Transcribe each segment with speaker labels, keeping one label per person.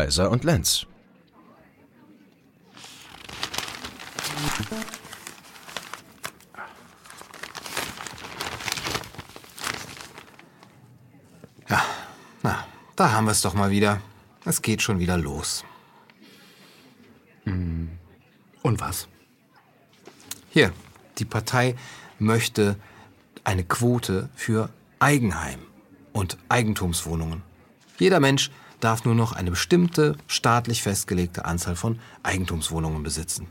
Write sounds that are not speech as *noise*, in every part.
Speaker 1: Kaiser und Lenz.
Speaker 2: Ja, na, da haben wir es doch mal wieder. Es geht schon wieder los.
Speaker 3: Und was?
Speaker 2: Hier, die Partei möchte eine Quote für Eigenheim und Eigentumswohnungen. Jeder Mensch darf nur noch eine bestimmte staatlich festgelegte Anzahl von Eigentumswohnungen besitzen.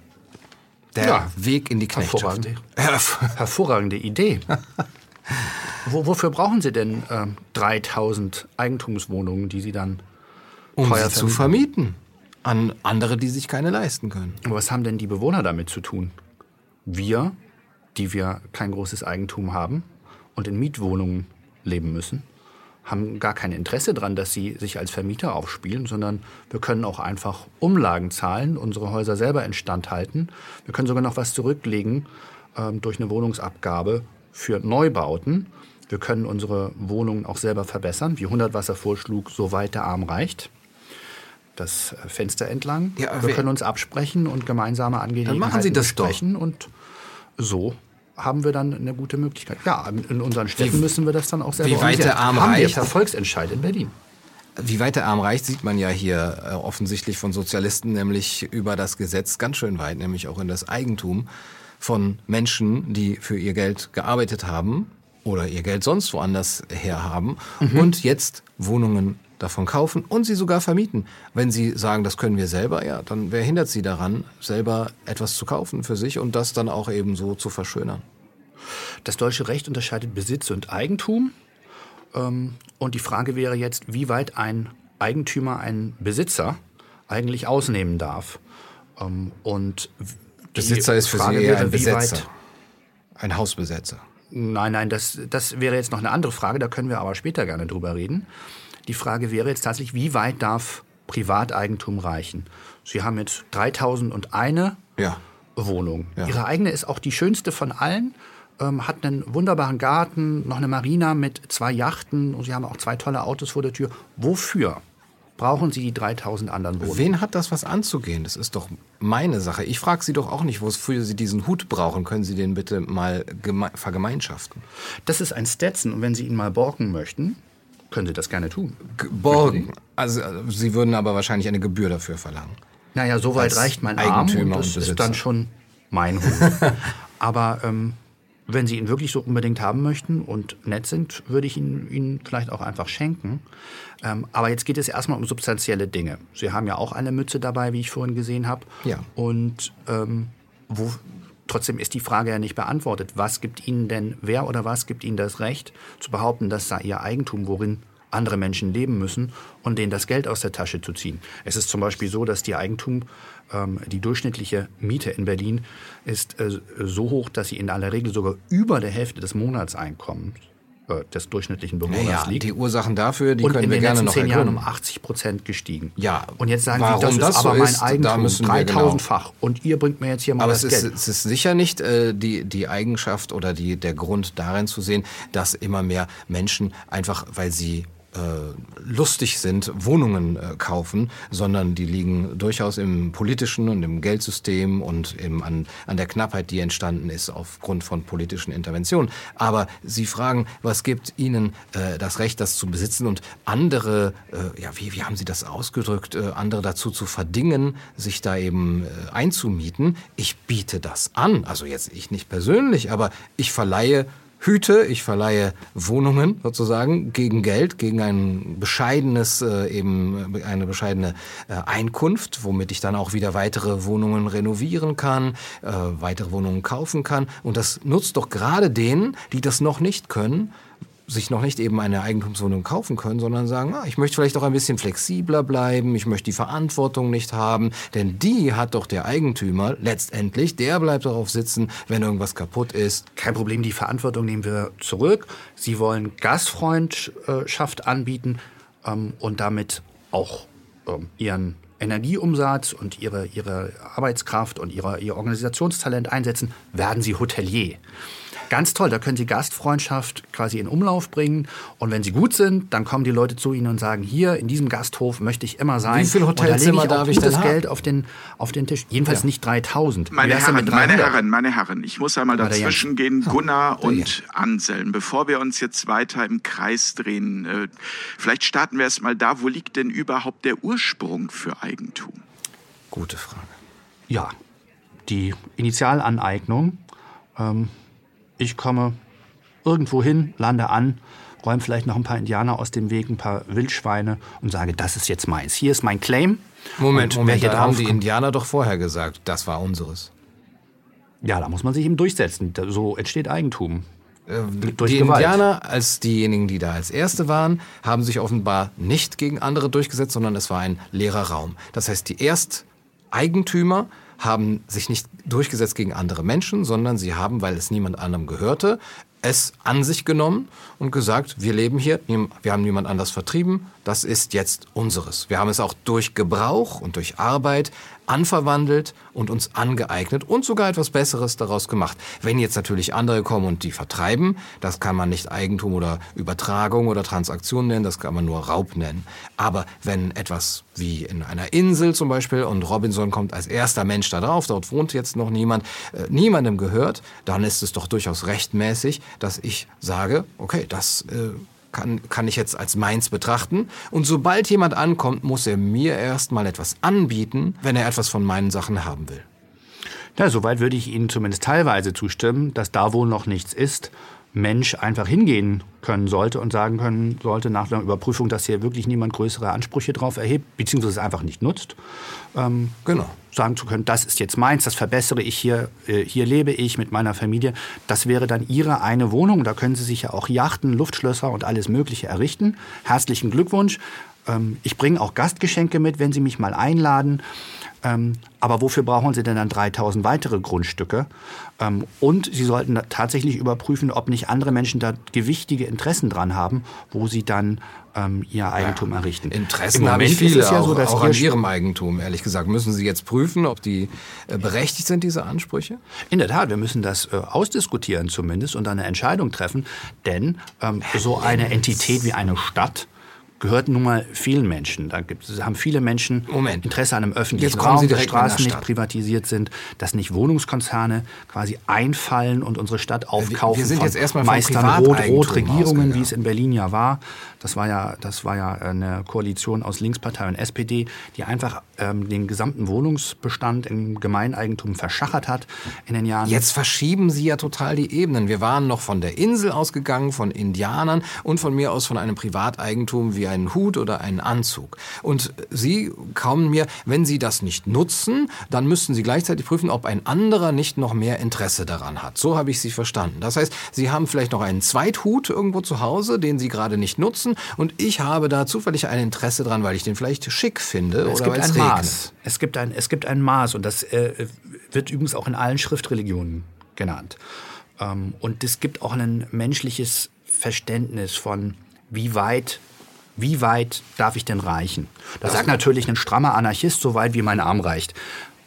Speaker 2: Der
Speaker 3: Ja,
Speaker 2: Weg in die Knechtschaft.
Speaker 3: hervorragend.
Speaker 2: Herv-
Speaker 3: Hervorragende Idee. *laughs* Wo, wofür brauchen Sie denn ähm, 3000 Eigentumswohnungen, die Sie dann
Speaker 2: Um
Speaker 3: teuer
Speaker 2: sie zu vermieten an andere, die sich keine leisten können.
Speaker 3: Aber was haben denn die Bewohner damit zu tun? Wir, die wir kein großes Eigentum haben und in Mietwohnungen leben müssen, haben gar kein Interesse daran, dass sie sich als Vermieter aufspielen, sondern wir können auch einfach Umlagen zahlen, unsere Häuser selber instand halten. Wir können sogar noch was zurücklegen ähm, durch eine Wohnungsabgabe für Neubauten. Wir können unsere Wohnungen auch selber verbessern, wie 100 Wasser vorschlug, soweit der Arm reicht. Das äh, Fenster entlang.
Speaker 2: Ja,
Speaker 3: wir können uns absprechen und gemeinsame Angelegenheiten
Speaker 2: machen Sie das doch.
Speaker 3: besprechen und so haben wir dann eine gute Möglichkeit. Ja, in unseren Städten müssen wir das dann auch selber
Speaker 2: wie weit der Arm
Speaker 3: haben wir
Speaker 2: reicht?
Speaker 3: per Volksentscheid in Berlin.
Speaker 2: Wie weit der Arm reicht, sieht man ja hier äh, offensichtlich von Sozialisten, nämlich über das Gesetz ganz schön weit, nämlich auch in das Eigentum von Menschen, die für ihr Geld gearbeitet haben oder ihr Geld sonst woanders her haben und jetzt Wohnungen davon kaufen und sie sogar vermieten. Wenn sie sagen, das können wir selber, ja, dann wer hindert sie daran, selber etwas zu kaufen für sich und das dann auch eben so zu verschönern?
Speaker 3: Das deutsche Recht unterscheidet Besitz und Eigentum. Ähm, Und die Frage wäre jetzt, wie weit ein Eigentümer einen Besitzer eigentlich ausnehmen darf. Ähm, Und
Speaker 2: Besitzer ist für
Speaker 3: Frage
Speaker 2: sie eher
Speaker 3: wäre,
Speaker 2: ein Besetzer, ein Hausbesetzer.
Speaker 3: Nein, nein, das, das wäre jetzt noch eine andere Frage, da können wir aber später gerne drüber reden. Die Frage wäre jetzt tatsächlich, wie weit darf Privateigentum reichen? Sie haben jetzt 3001
Speaker 2: Ja.
Speaker 3: Wohnung.
Speaker 2: Ja.
Speaker 3: Ihre eigene ist auch die schönste von allen, ähm, hat einen wunderbaren Garten, noch eine Marina mit zwei Yachten und Sie haben auch zwei tolle Autos vor der Tür. Wofür brauchen Sie die 3000 anderen Wohnungen?
Speaker 2: Wen hat das was anzugehen? Das ist doch meine Sache. Ich frage Sie doch auch nicht, wofür Sie diesen Hut brauchen. Können Sie den bitte mal geme- vergemeinschaften?
Speaker 3: Das ist ein Stetson und wenn Sie ihn mal borgen möchten, können Sie das gerne tun.
Speaker 2: Borgen. Also äh, Sie würden aber wahrscheinlich eine Gebühr dafür verlangen.
Speaker 3: Naja, so weit reicht mein Arm
Speaker 2: Eigentümer
Speaker 3: und das
Speaker 2: und
Speaker 3: ist dann schon mein Hut. *laughs* Aber ähm, wenn Sie ihn wirklich so unbedingt haben möchten und nett sind, würde ich ihn Ihnen vielleicht auch einfach schenken. Ähm, aber jetzt geht es erstmal um substanzielle Dinge. Sie haben ja auch eine Mütze dabei, wie ich vorhin gesehen habe.
Speaker 2: Ja.
Speaker 3: Und ähm, wo, trotzdem ist die Frage ja nicht beantwortet. Was gibt Ihnen denn, wer oder was gibt Ihnen das Recht zu behaupten, das sei Ihr Eigentum, worin andere Menschen leben müssen und denen das Geld aus der Tasche zu ziehen? Es ist zum Beispiel so, dass die Eigentum, ähm, die durchschnittliche Miete in Berlin ist äh, so hoch, dass sie in aller Regel sogar über der Hälfte des Monatseinkommens äh, des durchschnittlichen Bewohners
Speaker 2: Naja,
Speaker 3: liegt.
Speaker 2: die Ursachen dafür, die
Speaker 3: und
Speaker 2: können
Speaker 3: in
Speaker 2: wir
Speaker 3: den
Speaker 2: gerne
Speaker 3: letzten
Speaker 2: noch
Speaker 3: zehn Jahren um
Speaker 2: ergründen.
Speaker 3: 80 Prozent gestiegen.
Speaker 2: Ja,
Speaker 3: Und jetzt sagen
Speaker 2: warum
Speaker 3: Sie, das ist
Speaker 2: das so
Speaker 3: aber mein
Speaker 2: ist,
Speaker 3: Eigentum,
Speaker 2: müssen wir genau-
Speaker 3: 3000-fach. Und ihr bringt mir jetzt hier mal
Speaker 2: Aber
Speaker 3: das
Speaker 2: es ist,
Speaker 3: Geld.
Speaker 2: es ist sicher nicht äh, die, die Eigenschaft oder die, der Grund darin zu sehen, dass immer mehr Menschen einfach, weil sie lustig sind, Wohnungen äh, kaufen, sondern die liegen durchaus im politischen und im Geldsystem und im, an, an der Knappheit, die entstanden ist aufgrund von politischen Interventionen. Aber Sie fragen, was gibt Ihnen äh, das Recht, das zu besitzen und andere, äh, ja, wie, wie haben Sie das ausgedrückt, äh, andere dazu zu verdingen, sich da eben äh, einzumieten? Ich biete das an. Also jetzt ich nicht persönlich, aber ich verleihe Hüte, ich verleihe Wohnungen sozusagen gegen Geld, gegen ein bescheidenes, äh, eben äh, eine bescheidene äh, Einkunft, womit ich dann auch wieder weitere Wohnungen renovieren kann, äh, weitere Wohnungen kaufen kann. Und das nutzt doch gerade denen, die das noch nicht können, sich noch nicht eben eine Eigentumswohnung kaufen können, sondern sagen, ah, ich möchte vielleicht auch ein bisschen flexibler bleiben, ich möchte die Verantwortung nicht haben, denn die hat doch der Eigentümer letztendlich, der bleibt darauf sitzen, wenn irgendwas kaputt ist.
Speaker 3: Kein Problem, die Verantwortung nehmen wir zurück. Sie wollen Gastfreundschaft anbieten ähm, und damit auch ähm, ihren Energieumsatz und ihre, ihre Arbeitskraft und ihre, ihr Organisationstalent einsetzen, werden Sie Hotelier. Ganz toll, da können Sie Gastfreundschaft quasi in Umlauf bringen. Und wenn Sie gut sind, dann kommen die Leute zu Ihnen und sagen, hier in diesem Gasthof möchte ich immer sein.
Speaker 2: Wie viele Hotelzimmer
Speaker 3: und da
Speaker 2: darf
Speaker 3: lege
Speaker 2: ich
Speaker 3: ich
Speaker 2: denn
Speaker 3: das
Speaker 2: haben?
Speaker 3: Geld auf den, auf den Tisch. Jedenfalls
Speaker 2: Ja.
Speaker 3: nicht 3000.
Speaker 1: Meine Herren, meine
Speaker 3: 300?
Speaker 1: Herren, meine Herren, ich muss einmal dazwischen gehen, Gunnar und Anselm, bevor wir uns jetzt weiter im Kreis drehen. Äh, vielleicht starten wir erst mal da, wo liegt denn überhaupt der Ursprung für Eigentum?
Speaker 2: Gute Frage.
Speaker 3: Ja, die Initialaneignung. Ähm, ich komme irgendwo hin, lande an, räume vielleicht noch ein paar Indianer aus dem Weg, ein paar Wildschweine und sage, das ist jetzt meins. Hier ist mein Claim.
Speaker 2: Moment,
Speaker 3: Und
Speaker 2: Moment, da haben die Indianer doch vorher gesagt, das war unseres.
Speaker 3: Ja, da muss man sich eben durchsetzen. So entsteht Eigentum. Durch
Speaker 2: die
Speaker 3: Gewalt.
Speaker 2: Indianer, als diejenigen, die da als Erste waren, haben sich offenbar nicht gegen andere durchgesetzt, sondern es war ein leerer Raum. Das heißt, die Ersteigentümer haben sich nicht durchgesetzt gegen andere Menschen, sondern sie haben, weil es niemand anderem gehörte, es an sich genommen und gesagt, wir leben hier, wir haben niemand anders vertrieben, das ist jetzt unseres. Wir haben es auch durch Gebrauch und durch Arbeit anverwandelt und uns angeeignet und sogar etwas Besseres daraus gemacht. Wenn jetzt natürlich andere kommen und die vertreiben, das kann man nicht Eigentum oder Übertragung oder Transaktion nennen, das kann man nur Raub nennen. Aber wenn etwas wie in einer Insel zum Beispiel und Robinson kommt als erster Mensch da drauf, dort wohnt jetzt noch niemand, äh, niemandem gehört, dann ist es doch durchaus rechtmäßig, dass ich sage, okay, das äh, kann, kann ich jetzt als meins betrachten. Und sobald jemand ankommt, muss er mir erstmal etwas anbieten, wenn er etwas von meinen Sachen haben will.
Speaker 3: Ja, soweit würde ich Ihnen zumindest teilweise zustimmen, dass da, wo noch nichts ist, Mensch einfach hingehen können sollte und sagen können sollte nach einer Überprüfung, dass hier wirklich niemand größere Ansprüche drauf erhebt, beziehungsweise es einfach nicht nutzt. Ähm,
Speaker 2: Genau.
Speaker 3: sagen zu können, das ist jetzt meins, das verbessere ich hier, äh, hier lebe ich mit meiner Familie. Das wäre dann Ihre eine Wohnung. Da können Sie sich ja auch Yachten, Luftschlösser und alles Mögliche errichten. Herzlichen Glückwunsch. Ähm, ich bringe auch Gastgeschenke mit, wenn Sie mich mal einladen. Ähm, aber wofür brauchen Sie denn dann 3000 weitere Grundstücke? Ähm, und Sie sollten tatsächlich überprüfen, ob nicht andere Menschen da gewichtige Interessen dran haben, wo sie dann ähm, ihr Eigentum errichten.
Speaker 2: Interessen
Speaker 3: Im Moment ist
Speaker 2: viele,
Speaker 3: es ja
Speaker 2: auch,
Speaker 3: so, dass
Speaker 2: auch
Speaker 3: Ihr
Speaker 2: an Ihrem Eigentum, ehrlich gesagt. Müssen Sie jetzt prüfen, ob die äh, berechtigt sind, diese Ansprüche?
Speaker 3: In der Tat, wir müssen das äh, ausdiskutieren zumindest und eine Entscheidung treffen, denn ähm, so eine Entität wie eine Stadt gehört nun mal vielen Menschen. Da gibt, haben viele Menschen
Speaker 2: Moment.
Speaker 3: Interesse an einem öffentlichen
Speaker 2: Jetzt
Speaker 3: Raum,
Speaker 2: Sie
Speaker 3: dass Straßen nicht privatisiert sind, dass nicht Wohnungskonzerne quasi einfallen und unsere Stadt aufkaufen
Speaker 2: wir sind jetzt erstmal
Speaker 3: Meistern Rot-Rot-Regierungen, wie es in Berlin ja war. Das war ja, das war ja eine Koalition aus Linkspartei und SPD, die einfach ähm, den gesamten Wohnungsbestand im Gemeineigentum verschachert hat in den Jahren.
Speaker 2: Jetzt verschieben Sie ja total die Ebenen. Wir waren noch von der Insel ausgegangen, von Indianern und von mir aus von einem Privateigentum wie einen Hut oder einen Anzug. Und Sie kommen mir, wenn Sie das nicht nutzen, dann müssten Sie gleichzeitig prüfen, ob ein anderer nicht noch mehr Interesse daran hat. So habe ich Sie verstanden. Das heißt, Sie haben vielleicht noch einen Zweithut irgendwo zu Hause, den Sie gerade nicht nutzen und ich habe da zufällig ein Interesse dran, weil ich den vielleicht schick finde
Speaker 3: Es
Speaker 2: oder
Speaker 3: gibt
Speaker 2: weil es
Speaker 3: ein
Speaker 2: regnet.
Speaker 3: Maß. Es gibt ein, es gibt ein Maß und das äh, wird übrigens auch in allen Schriftreligionen genannt. Ähm, und es gibt auch ein menschliches Verständnis von, wie weit, wie weit darf ich denn reichen? Da sagt natürlich ein strammer Anarchist, so weit wie mein Arm reicht.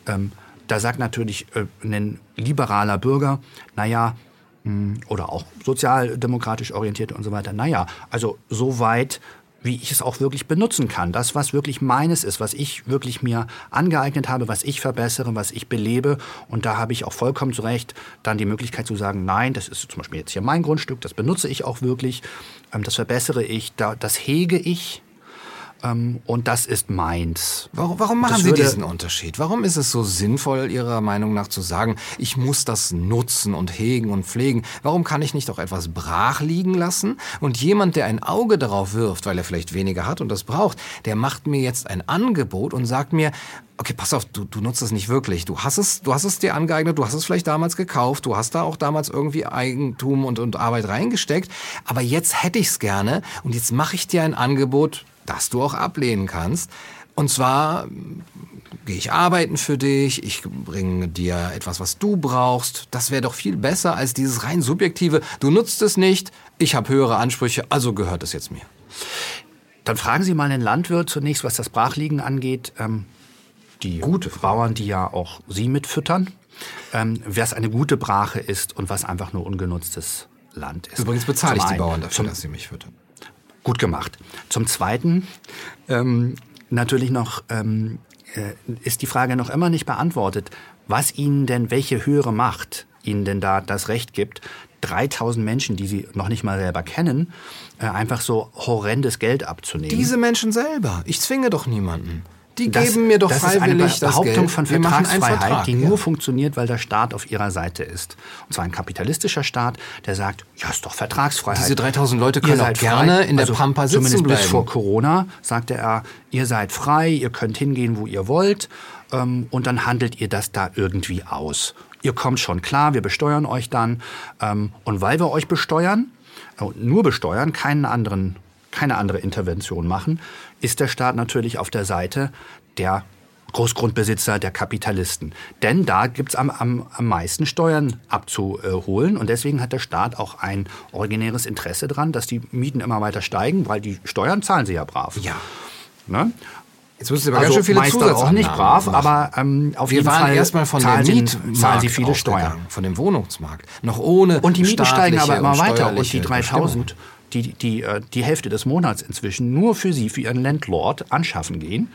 Speaker 3: Ähm, da sagt natürlich äh, ein liberaler Bürger, naja, mh, oder auch sozialdemokratisch orientierte und so weiter, naja, also so weit, wie ich es auch wirklich benutzen kann. Das, was wirklich meines ist, was ich wirklich mir angeeignet habe, was ich verbessere, was ich belebe. Und da habe ich auch vollkommen zu Recht dann die Möglichkeit zu sagen, nein, das ist zum Beispiel jetzt hier mein Grundstück, das benutze ich auch wirklich, ähm, das verbessere ich, da, das hege ich und das ist meins.
Speaker 2: Warum, warum machen
Speaker 3: Das
Speaker 2: Sie diesen Unterschied? Warum ist es so sinnvoll, Ihrer Meinung nach zu sagen, ich muss das nutzen und hegen und pflegen? Warum kann ich nicht auch etwas brach liegen lassen? Und jemand, der ein Auge darauf wirft, weil er vielleicht weniger hat und das braucht, der macht mir jetzt ein Angebot und sagt mir, okay, pass auf, du, du nutzt es nicht wirklich. Du hast es, du hast es dir angeeignet, du hast es vielleicht damals gekauft, du hast da auch damals irgendwie Eigentum und, und Arbeit reingesteckt, aber jetzt hätte ich es gerne und jetzt mache ich dir ein Angebot, das du auch ablehnen kannst. Und zwar mm, gehe ich arbeiten für dich, ich bringe dir etwas, was du brauchst. Das wäre doch viel besser als dieses rein subjektive, du nutzt es nicht, ich habe höhere Ansprüche, also gehört es jetzt mir.
Speaker 3: Dann fragen Sie mal einen Landwirt zunächst, was das Brachliegen angeht. Ähm, die
Speaker 2: Gute
Speaker 3: Bauern, die ja auch Sie mitfüttern. ähm, was eine gute Brache ist und was einfach nur ungenutztes Land ist.
Speaker 2: Übrigens bezahle ich die. Bauern dafür, dass sie mich füttern.
Speaker 3: Gut gemacht. Zum Zweiten ähm, natürlich noch ähm, äh, ist die Frage noch immer nicht beantwortet, was Ihnen denn, welche höhere Macht Ihnen denn da das Recht gibt, 3000 Menschen, die Sie noch nicht mal selber kennen, äh, einfach so horrendes Geld abzunehmen.
Speaker 2: Diese Menschen selber. Ich zwinge doch niemanden. Die
Speaker 3: Das-
Speaker 2: geben mir doch
Speaker 3: das
Speaker 2: freiwillig
Speaker 3: ist eine Behauptung von
Speaker 2: Wir machen einen
Speaker 3: Vertragsfreiheit,
Speaker 2: Vertrag,
Speaker 3: die
Speaker 2: ja.
Speaker 3: nur funktioniert, weil der Staat auf ihrer Seite ist. Und zwar ein kapitalistischer Staat, der sagt, ja, ist doch Vertragsfreiheit.
Speaker 2: Diese 3000 Leute können auch gerne in der
Speaker 3: also
Speaker 2: Pampa sitzen
Speaker 3: Zumindest bis
Speaker 2: bleiben.
Speaker 3: vor Corona sagte er, ihr seid frei, ihr könnt hingehen, wo ihr wollt. Ähm, und dann handelt ihr das da irgendwie aus. Ihr kommt schon klar, wir besteuern euch dann. Ähm, und weil wir euch besteuern, äh, nur besteuern, keinen anderen, keine andere Intervention machen, ist der Staat natürlich auf der Seite der Großgrundbesitzer, der Kapitalisten. Denn da gibt's am, am, am meisten Steuern abzuholen. Und deswegen hat der Staat auch ein originäres Interesse dran, dass die Mieten immer weiter steigen, weil die Steuern zahlen sie ja brav.
Speaker 2: Ja.
Speaker 3: Ne?
Speaker 2: Jetzt müssen Sie aber
Speaker 3: Also
Speaker 2: ganz schön viele
Speaker 3: meist
Speaker 2: Zusatzannahmen
Speaker 3: auch nicht brav,
Speaker 2: machen.
Speaker 3: aber ähm, auf
Speaker 2: Wir
Speaker 3: jeden
Speaker 2: waren
Speaker 3: Fall
Speaker 2: erstmal von
Speaker 3: zahlen
Speaker 2: der
Speaker 3: zahlen sie viele Steuern.
Speaker 2: von dem Wohnungsmarkt. Noch ohne
Speaker 3: Und die Mieten steigen aber immer weiter. Und die
Speaker 2: steuerliche
Speaker 3: 3000, die, die, äh, die Hälfte des Monats inzwischen nur für sie, für ihren Landlord anschaffen gehen,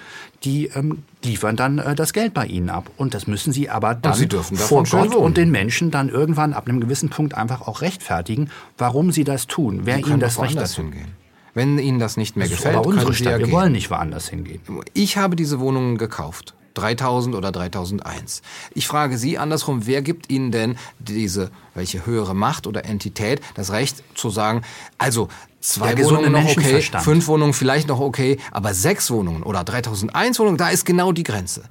Speaker 3: die ähm, liefern dann äh, das Geld bei ihnen ab. Und das müssen sie aber dann
Speaker 2: sie
Speaker 3: vor Gott und den Menschen dann irgendwann ab einem gewissen Punkt einfach auch rechtfertigen, warum sie das tun, wer ihnen das Recht dazu
Speaker 2: hingehen. Wenn Ihnen das nicht mehr
Speaker 3: Das ist
Speaker 2: gefällt,
Speaker 3: aber unsere Stadt.
Speaker 2: ja
Speaker 3: Wir
Speaker 2: gehen.
Speaker 3: wollen nicht woanders hingehen.
Speaker 2: Ich habe diese Wohnungen gekauft. 3000 oder 3001. Ich frage Sie andersrum, wer gibt Ihnen denn diese, welche höhere Macht oder Entität, das Recht zu sagen, also zwei
Speaker 3: Der
Speaker 2: Wohnungen noch okay, fünf Wohnungen vielleicht noch okay, aber sechs Wohnungen oder 3001 Wohnungen, da ist genau die Grenze.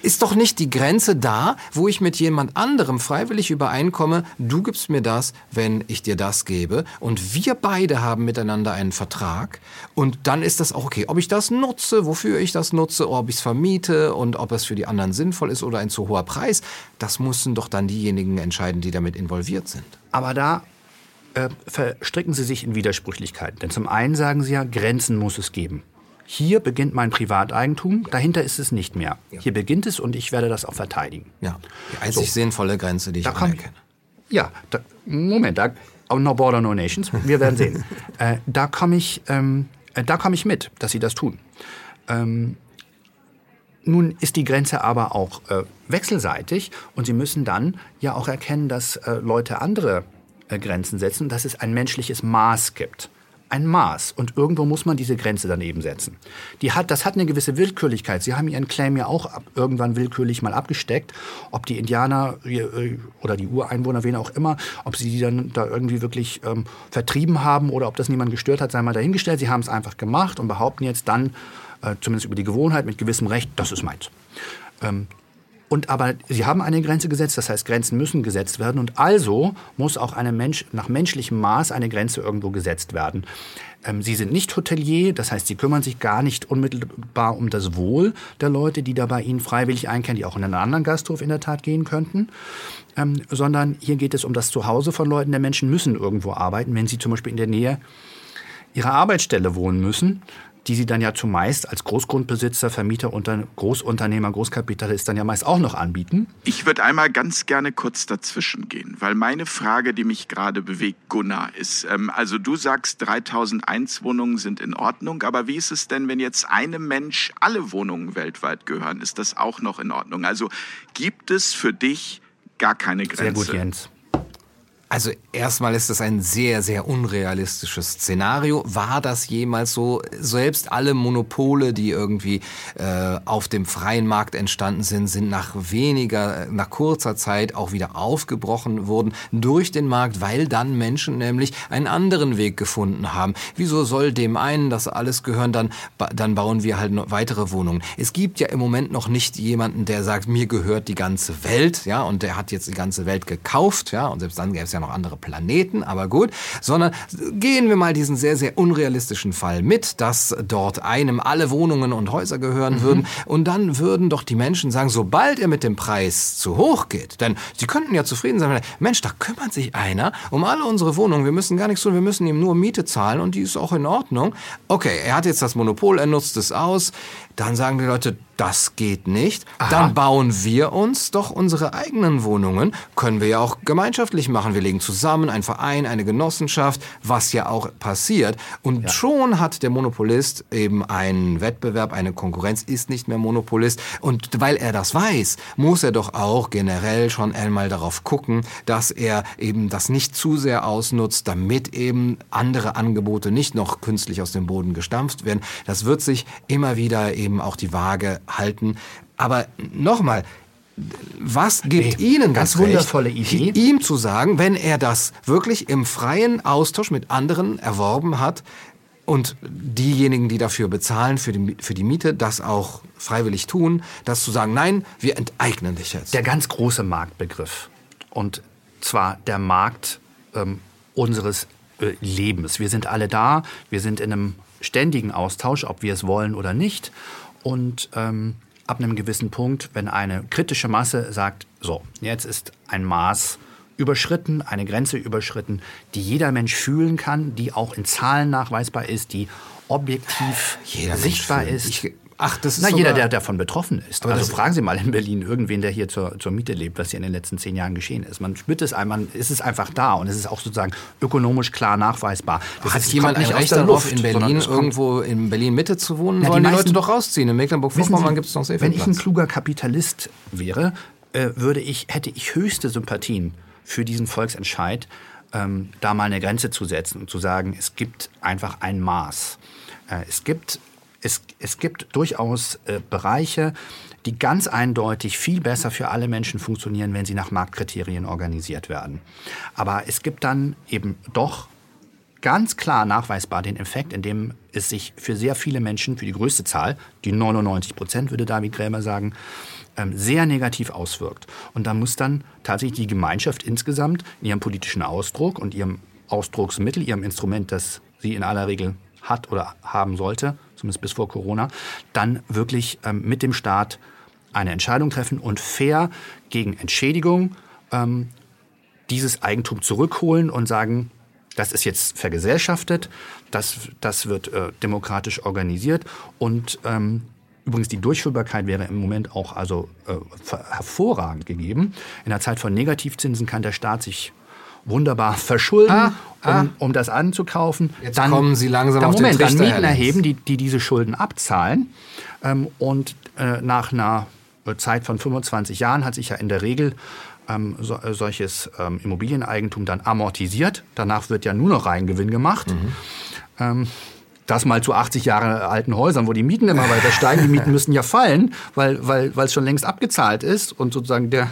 Speaker 2: Ist doch nicht die Grenze da, wo ich mit jemand anderem freiwillig übereinkomme, du gibst mir das, wenn ich dir das gebe und wir beide haben miteinander einen Vertrag und dann ist das auch okay. Ob ich das nutze, wofür ich das nutze, ob ich es vermiete und ob es für die anderen sinnvoll ist oder ein zu hoher Preis, das müssen doch dann diejenigen entscheiden, die damit involviert sind.
Speaker 3: Aber da äh, verstricken sie sich in Widersprüchlichkeiten. Denn zum einen sagen sie ja, Grenzen muss es geben. Hier beginnt mein Privateigentum, dahinter ist es nicht mehr. Hier beginnt es und ich werde das auch verteidigen.
Speaker 2: Ja, die einzig sinnvolle Grenze, die ich
Speaker 3: Da komm-
Speaker 2: anerkenne.
Speaker 3: Ja, da, Moment, da, oh, no border, no nations. Wir werden sehen. *laughs* äh, da komme ich, ähm, äh, da komme ich mit, dass sie das tun. Ähm, nun ist die Grenze aber auch äh, wechselseitig und sie müssen dann ja auch erkennen, dass äh, Leute andere äh, Grenzen setzen und dass es ein menschliches Maß gibt. Ein Maß. Und irgendwo muss man diese Grenze daneben setzen. Die hat, das hat eine gewisse Willkürlichkeit. Sie haben Ihren Claim ja auch ab, irgendwann willkürlich mal abgesteckt. Ob die Indianer äh, oder die Ureinwohner, wen auch immer, ob sie die dann da irgendwie wirklich ähm, vertrieben haben oder ob das niemand gestört hat, sei mal dahingestellt. Sie haben es einfach gemacht und behaupten jetzt dann, äh, zumindest über die Gewohnheit, mit gewissem Recht, das ist meins. Ähm, und aber sie haben eine Grenze gesetzt, das heißt, Grenzen müssen gesetzt werden. Und also muss auch eine Mensch, nach menschlichem Maß eine Grenze irgendwo gesetzt werden. Ähm, sie sind nicht Hotelier, das heißt, sie kümmern sich gar nicht unmittelbar um das Wohl der Leute, die da bei ihnen freiwillig einkehren, die auch in einen anderen Gasthof in der Tat gehen könnten. Ähm, sondern hier geht es um das Zuhause von Leuten. Der Menschen müssen irgendwo arbeiten, wenn sie zum Beispiel in der Nähe ihrer Arbeitsstelle wohnen müssen, die sie dann ja zumeist als Großgrundbesitzer, Vermieter, unter, Großunternehmer, Großkapitalist dann ja meist auch noch anbieten.
Speaker 1: Ich würde einmal ganz gerne kurz dazwischen gehen, weil meine Frage, die mich gerade bewegt, Gunnar, ist, ähm, also du sagst, 3001 Wohnungen sind in Ordnung, aber wie ist es denn, wenn jetzt einem Mensch alle Wohnungen weltweit gehören? Ist das auch noch in Ordnung? Also gibt es für dich gar keine Grenze?
Speaker 3: Sehr gut, Jens.
Speaker 2: Also erstmal ist das ein sehr, sehr unrealistisches Szenario. War das jemals so? Selbst alle Monopole, die irgendwie äh, auf dem freien Markt entstanden sind, sind nach weniger, nach kurzer Zeit auch wieder aufgebrochen worden durch den Markt, weil dann Menschen nämlich einen anderen Weg gefunden haben. Wieso soll dem einen das alles gehören? Dann, dann bauen wir halt weitere Wohnungen. Es gibt ja im Moment noch nicht jemanden, der sagt, mir gehört die ganze Welt, ja, und der hat jetzt die ganze Welt gekauft, ja, und selbst dann gäbe es ja noch andere Planeten, aber gut, sondern gehen wir mal diesen sehr, sehr unrealistischen Fall mit, dass dort einem alle Wohnungen und Häuser gehören würden. Und dann würden doch die Menschen sagen, sobald er mit dem Preis zu hoch geht, denn sie könnten ja zufrieden sein, wenn, Mensch, da kümmert sich einer um alle unsere Wohnungen, wir müssen gar nichts tun, wir müssen ihm nur Miete zahlen und die ist auch in Ordnung. Okay, er hat jetzt das Monopol, er nutzt es aus, dann sagen die Leute, das geht nicht, Aha. dann bauen wir uns doch unsere eigenen Wohnungen. Können wir ja auch gemeinschaftlich machen. Wir legen zusammen ein Verein, eine Genossenschaft, was ja auch passiert. Und ja. schon hat der Monopolist eben einen Wettbewerb, eine Konkurrenz, ist nicht mehr Monopolist. Und weil er das weiß, muss er doch auch generell schon einmal darauf gucken, dass er eben das nicht zu sehr ausnutzt, damit eben andere Angebote nicht noch künstlich aus dem Boden gestampft werden. Das wird sich immer wieder eben auch die Waage halten. Aber nochmal, was gibt nee, Ihnen das
Speaker 3: wundervolle Idee,
Speaker 2: ihm zu sagen, wenn er das wirklich im freien Austausch mit anderen erworben hat und diejenigen, die dafür bezahlen für die, für die Miete, das auch freiwillig tun, das zu sagen, nein, wir enteignen dich jetzt.
Speaker 3: Der ganz große Marktbegriff und zwar der Markt ähm, unseres äh, Lebens. Wir sind alle da, wir sind in einem ständigen Austausch, ob wir es wollen oder nicht. Und ähm, ab einem gewissen Punkt, wenn eine kritische Masse sagt, so, jetzt ist ein Maß überschritten, eine Grenze überschritten, die jeder Mensch fühlen kann, die auch in Zahlen nachweisbar ist, die objektiv jeder sichtbar ist. Ich,
Speaker 2: Ach, das ist
Speaker 3: Na, jeder, der davon betroffen ist. Aber also fragen Sie mal in Berlin irgendwen, der hier zur, zur Miete lebt, was hier in den letzten zehn Jahren geschehen ist. Man spürt es einmal, es ist einfach da und es ist auch sozusagen ökonomisch klar nachweisbar.
Speaker 2: Das Hat jemand nicht ein Recht darauf, in Berlin irgendwo in Berlin Mitte zu wohnen? Na, Wollen die, die Leute doch rausziehen? In Mecklenburg-Vorpommern gibt es noch sehr viel
Speaker 3: Wenn ich ein kluger Kapitalist wäre, äh, würde ich, hätte ich höchste Sympathien für diesen Volksentscheid, ähm, da mal eine Grenze zu setzen und zu sagen, es gibt einfach ein Maß. Äh, es gibt es, es gibt durchaus äh, Bereiche, die ganz eindeutig viel besser für alle Menschen funktionieren, wenn sie nach Marktkriterien organisiert werden. Aber es gibt dann eben doch ganz klar nachweisbar den Effekt, in dem es sich für sehr viele Menschen, für die größte Zahl, die 99 Prozent, würde David Krämer sagen, ähm, sehr negativ auswirkt. Und da muss dann tatsächlich die Gemeinschaft insgesamt in ihrem politischen Ausdruck und ihrem Ausdrucksmittel, ihrem Instrument, das sie in aller Regel hat oder haben sollte, zumindest bis vor Corona, dann wirklich ähm, mit dem Staat eine Entscheidung treffen und fair gegen Entschädigung ähm, dieses Eigentum zurückholen und sagen, das ist jetzt vergesellschaftet, das, das wird äh, demokratisch organisiert und ähm, Übrigens, die Durchführbarkeit wäre im Moment auch also äh, hervorragend gegeben. In der Zeit von Negativzinsen kann der Staat sich wunderbar verschulden, ah, ah. Um, um das anzukaufen.
Speaker 2: Jetzt dann kommen Sie langsam dann, auf
Speaker 3: Moment,
Speaker 2: den
Speaker 3: Trichter, dann Mieten erheben, die, die diese Schulden abzahlen. Ähm, und äh, nach einer Zeit von 25 Jahren hat sich ja in der Regel ähm, so, äh, solches ähm, Immobilieneigentum dann amortisiert. Danach wird ja nur noch Reingewinn gemacht. Mhm. Ähm, das mal zu 80 Jahre alten Häusern, wo die Mieten immer weiter steigen. Die Mieten *laughs* müssen ja fallen, weil es weil, schon längst abgezahlt ist und sozusagen der, äh,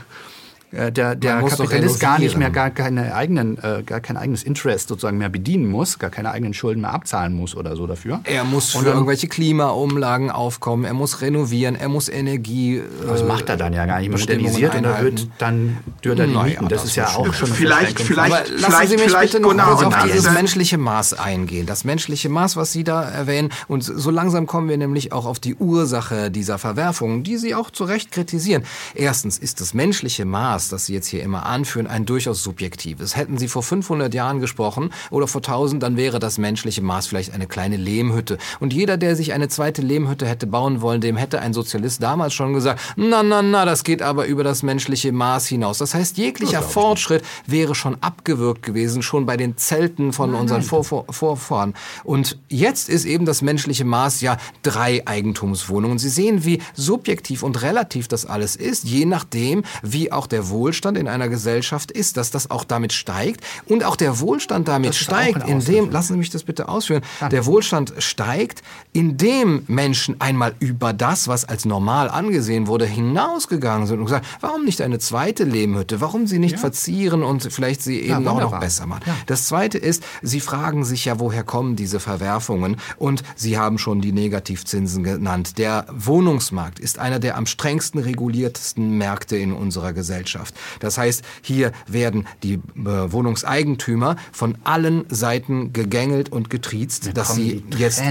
Speaker 3: der, der Kapitalist gar nicht mehr gar keine eigenen, äh, gar kein eigenes Interest sozusagen mehr bedienen muss, gar keine eigenen Schulden mehr abzahlen muss oder so dafür.
Speaker 2: Er muss für irgendwelche Klimaumlagen aufkommen, er muss renovieren, er muss Energie. Äh,
Speaker 3: das macht er dann ja gar nicht. Modernisiert und er wird dann er die Mieten. Das, das ist ja auch schon
Speaker 1: vielleicht, vielleicht, Aber
Speaker 2: lassen
Speaker 1: vielleicht,
Speaker 2: Sie mich bitte noch kurz auf dieses menschliche Maß eingehen. Das menschliche Maß, was Sie da erwähnen. Und so langsam kommen wir nämlich auch auf die Ursache dieser Verwerfungen, die Sie auch zu Recht kritisieren. Erstens ist das menschliche Maß Maß, das Sie jetzt hier immer anführen, ein durchaus subjektives. Hätten Sie vor 500 Jahren gesprochen oder vor 1000, dann wäre das menschliche Maß vielleicht eine kleine Lehmhütte. Und jeder, der sich eine zweite Lehmhütte hätte bauen wollen, dem hätte ein Sozialist damals schon gesagt, na, na, na, das geht aber über das menschliche Maß hinaus. Das heißt, jeglicher Fortschritt wäre schon abgewürgt gewesen, schon bei den Zelten von nein, unseren Vor Vor Vorfahren. Und jetzt ist eben das menschliche Maß ja drei Eigentumswohnungen. Sie sehen, wie subjektiv und relativ das alles ist, je nachdem, wie auch der Wohlstand in einer Gesellschaft ist, dass das auch damit steigt und auch der Wohlstand damit steigt, indem, lassen Sie mich das bitte ausführen, der Wohlstand steigt, indem Menschen einmal über das, was als normal angesehen wurde, hinausgegangen sind und gesagt, warum nicht eine zweite Lehmhütte, warum sie nicht ja. verzieren und vielleicht sie eben ja, auch noch besser machen. Ja. Das zweite ist, Sie fragen sich ja, woher kommen diese Verwerfungen und Sie haben schon die Negativzinsen genannt. Der Wohnungsmarkt ist einer der am strengsten reguliertesten Märkte in unserer Gesellschaft. Gesellschaft. Das heißt, hier werden die äh, Wohnungseigentümer von allen Seiten gegängelt und getriezt, dass sie jetzt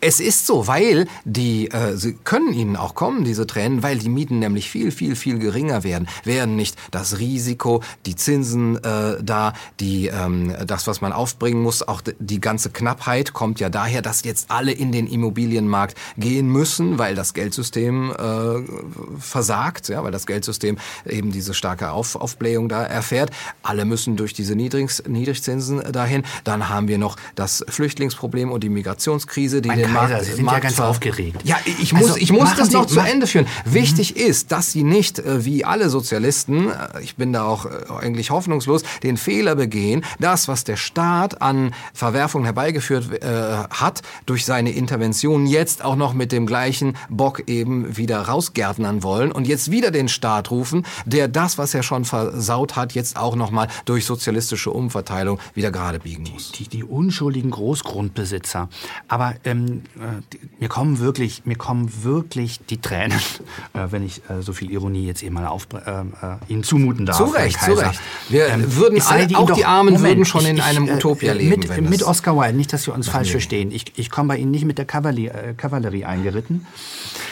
Speaker 2: Es ist so, weil die, äh, sie können ihnen auch kommen, diese Tränen, weil die Mieten nämlich viel, viel, viel geringer werden. Werden nicht das Risiko, die Zinsen äh, da, die, ähm, das, was man aufbringen muss, auch die ganze Knappheit kommt ja daher, dass jetzt alle in den Immobilienmarkt gehen müssen, weil das Geldsystem äh, versagt, ja, weil das Geldsystem eben diese starke Auf Aufblähung da erfährt. Alle müssen durch diese Niedrigs Niedrigzinsen dahin. Dann haben wir noch das Flüchtlingsproblem und die Migrationskrise, die den
Speaker 3: Kaiser, Sie sind
Speaker 2: Markt
Speaker 3: ja ganz aufgeregt.
Speaker 2: Ja, ich muss,
Speaker 3: Also,
Speaker 2: ich muss das
Speaker 3: Sie-
Speaker 2: noch zu
Speaker 3: mach-
Speaker 2: Ende führen. Wichtig ist, dass Sie nicht, äh, wie alle Sozialisten, äh, ich bin da auch äh, eigentlich hoffnungslos, den Fehler begehen, das, was der Staat an Verwerfungen herbeigeführt äh, hat, durch seine Intervention jetzt auch noch mit dem gleichen Bock eben wieder rausgärtnern wollen und jetzt wieder den Staat rufen, der das, was er schon versaut hat, jetzt auch nochmal durch sozialistische Umverteilung wieder gerade biegen muss.
Speaker 3: die, die unschuldigen Großgrundbesitzer. Aber ähm, äh, die- mir kommen wirklich, mir kommen wirklich die Tränen, *laughs* äh, wenn ich äh, so viel Ironie jetzt eben mal auf, äh, äh, Ihnen zumuten darf.
Speaker 2: Zu Recht, zu. Recht. Wir würden
Speaker 3: ich sage
Speaker 2: alle- auch die Armen würden schon in einem Utopia leben,
Speaker 3: Mit, mit Oscar Wilde, nicht, dass wir uns falsch verstehen. Ich, ich komme bei Ihnen nicht mit der Kavallerie, äh, Kavallerie eingeritten.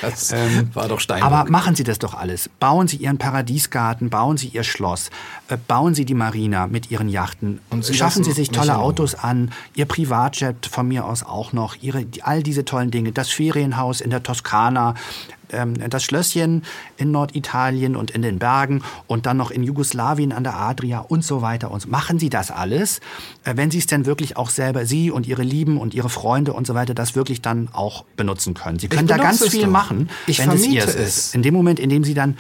Speaker 2: Das war doch Steinbock.
Speaker 3: Aber machen Sie das doch alles. Bauen Sie Ihren Paradiesgarten, bauen Sie Ihr Schloss, äh, bauen Sie die Marina mit Ihren Yachten,
Speaker 2: Und Sie
Speaker 3: schaffen Sie sich tolle. Autos an, Ihr Privatjet von mir aus auch noch, Ihre, die, all diese tollen Dinge, das Ferienhaus in der Toskana, ähm, das Schlösschen in Norditalien und in den Bergen und dann noch in Jugoslawien an der Adria und so weiter. Und. Machen Sie das alles, äh, wenn Sie es denn wirklich auch selber, Sie und Ihre Lieben und Ihre Freunde und so weiter, das wirklich dann auch benutzen können. Sie können da ganz viel
Speaker 2: doch.
Speaker 3: machen,
Speaker 2: Ich
Speaker 3: wenn es Ihres
Speaker 2: es.
Speaker 3: ist. In dem Moment, in dem Sie dann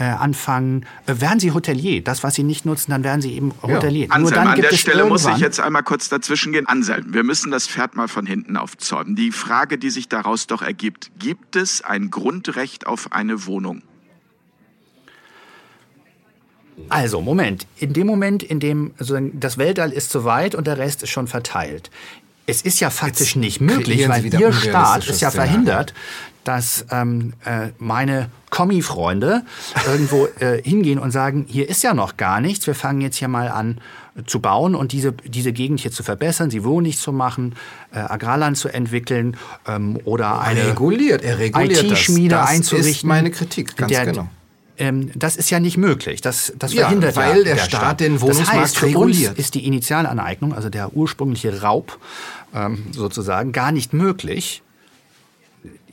Speaker 3: äh, anfangen, äh, werden Sie Hotelier. Das, was Sie nicht nutzen, dann werden Sie eben Hotelier. Nur
Speaker 1: Anselm,
Speaker 3: dann
Speaker 1: an
Speaker 3: gibt
Speaker 1: der
Speaker 3: es
Speaker 1: Stelle muss ich jetzt einmal kurz dazwischen gehen. Anselm, wir müssen das Pferd mal von hinten aufzäumen. Die Frage, die sich daraus doch ergibt, gibt es ein Grundrecht auf eine Wohnung?
Speaker 3: Also, Moment. In dem Moment, in dem sozusagen das Weltall ist zu weit und der Rest ist schon verteilt. Es ist ja faktisch nicht möglich, weil Ihr Staat es ja verhindert, dass ähm, äh, meine Kommi-Freunde irgendwo äh, hingehen und sagen, hier ist ja noch gar nichts, wir fangen jetzt hier mal an äh, zu bauen und diese, diese Gegend hier zu verbessern, sie wohnlich zu machen, äh, Agrarland zu entwickeln ähm, oder eine
Speaker 2: reguliert, er reguliert das.
Speaker 3: IT-Schmiede
Speaker 2: Das
Speaker 3: einzurichten.
Speaker 2: ist meine Kritik, ganz
Speaker 3: der,
Speaker 2: genau.
Speaker 3: Ähm, das ist ja nicht möglich. Das, das
Speaker 2: Ja,
Speaker 3: verhindert
Speaker 2: weil
Speaker 3: ja
Speaker 2: der Staat den
Speaker 3: Das
Speaker 2: Wohnungsmarkt
Speaker 3: heißt, für
Speaker 2: reguliert.
Speaker 3: uns ist die Initialaneignung, also der ursprüngliche Raub ähm, sozusagen, gar nicht möglich.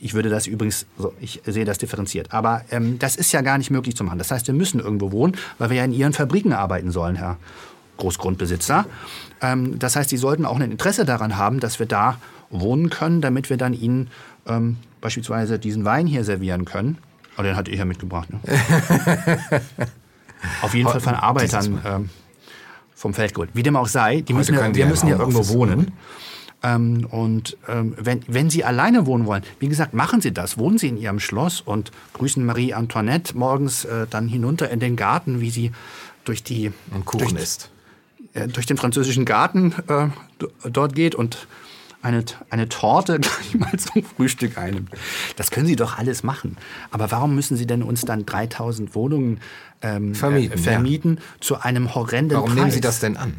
Speaker 3: Ich würde das übrigens, so, ich sehe das differenziert, aber ähm, das ist ja gar nicht möglich zu machen. Das heißt, wir müssen irgendwo wohnen, weil wir ja in Ihren Fabriken arbeiten sollen, Herr Großgrundbesitzer. Ähm, das heißt, Sie sollten auch ein Interesse daran haben, dass wir da wohnen können, damit wir dann Ihnen ähm, beispielsweise diesen Wein hier servieren können. Oh, den hat ihr ja mitgebracht. Ne? *laughs* Auf jeden Fall von Arbeitern ähm, vom Feld geholt. Wie dem auch sei, die müssen ja, wir müssen ja irgendwo wohnen. Ähm, und ähm, wenn, wenn Sie alleine wohnen wollen, wie gesagt, machen Sie das. Wohnen Sie in Ihrem Schloss und grüßen Marie Antoinette morgens äh, dann hinunter in den Garten, wie sie durch die
Speaker 2: Und Kuchen
Speaker 3: durch,
Speaker 2: isst.
Speaker 3: äh, durch den französischen Garten äh, do- dort geht und eine, eine Torte *laughs* gleich mal zum Frühstück einnimmt. Das können Sie doch alles machen. Aber warum müssen Sie denn uns dann 3000 Wohnungen ähm,
Speaker 2: Vermieten,
Speaker 3: äh, vermieten zu einem horrenden
Speaker 2: Warum
Speaker 3: Preis?
Speaker 2: nehmen Sie das denn an?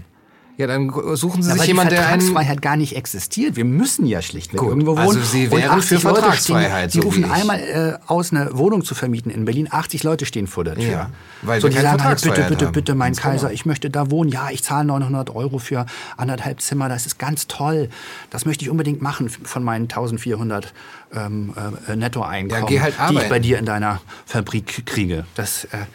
Speaker 2: Ja, dann suchen Sie
Speaker 3: Na,
Speaker 2: sich jemanden, der einen...
Speaker 3: Vertragsfreiheit gar nicht existiert. Wir müssen ja schlichtweg
Speaker 2: Gut,
Speaker 3: irgendwo wohnen.
Speaker 2: also Sie wären
Speaker 3: 80
Speaker 2: für Vertragsfreiheit,
Speaker 3: Stehen,
Speaker 2: so
Speaker 3: die
Speaker 2: wie
Speaker 3: rufen
Speaker 2: ich.
Speaker 3: einmal äh, aus, eine Wohnung zu vermieten in Berlin. 80 Leute stehen vor der Tür.
Speaker 2: Ja, weil
Speaker 3: so, die sagen halt, bitte, bitte,
Speaker 2: haben.
Speaker 3: bitte, mein
Speaker 2: Ganz
Speaker 3: Kaiser,
Speaker 2: genau.
Speaker 3: ich möchte da wohnen. Ja, ich zahle 900 Euro für anderthalb Zimmer. Das ist ganz toll. Das möchte ich unbedingt machen von meinen 1400 ähm, äh, Nettoeinkommen,
Speaker 2: Ja, halt
Speaker 3: die ich bei dir in deiner Fabrik kriege. Das... Äh,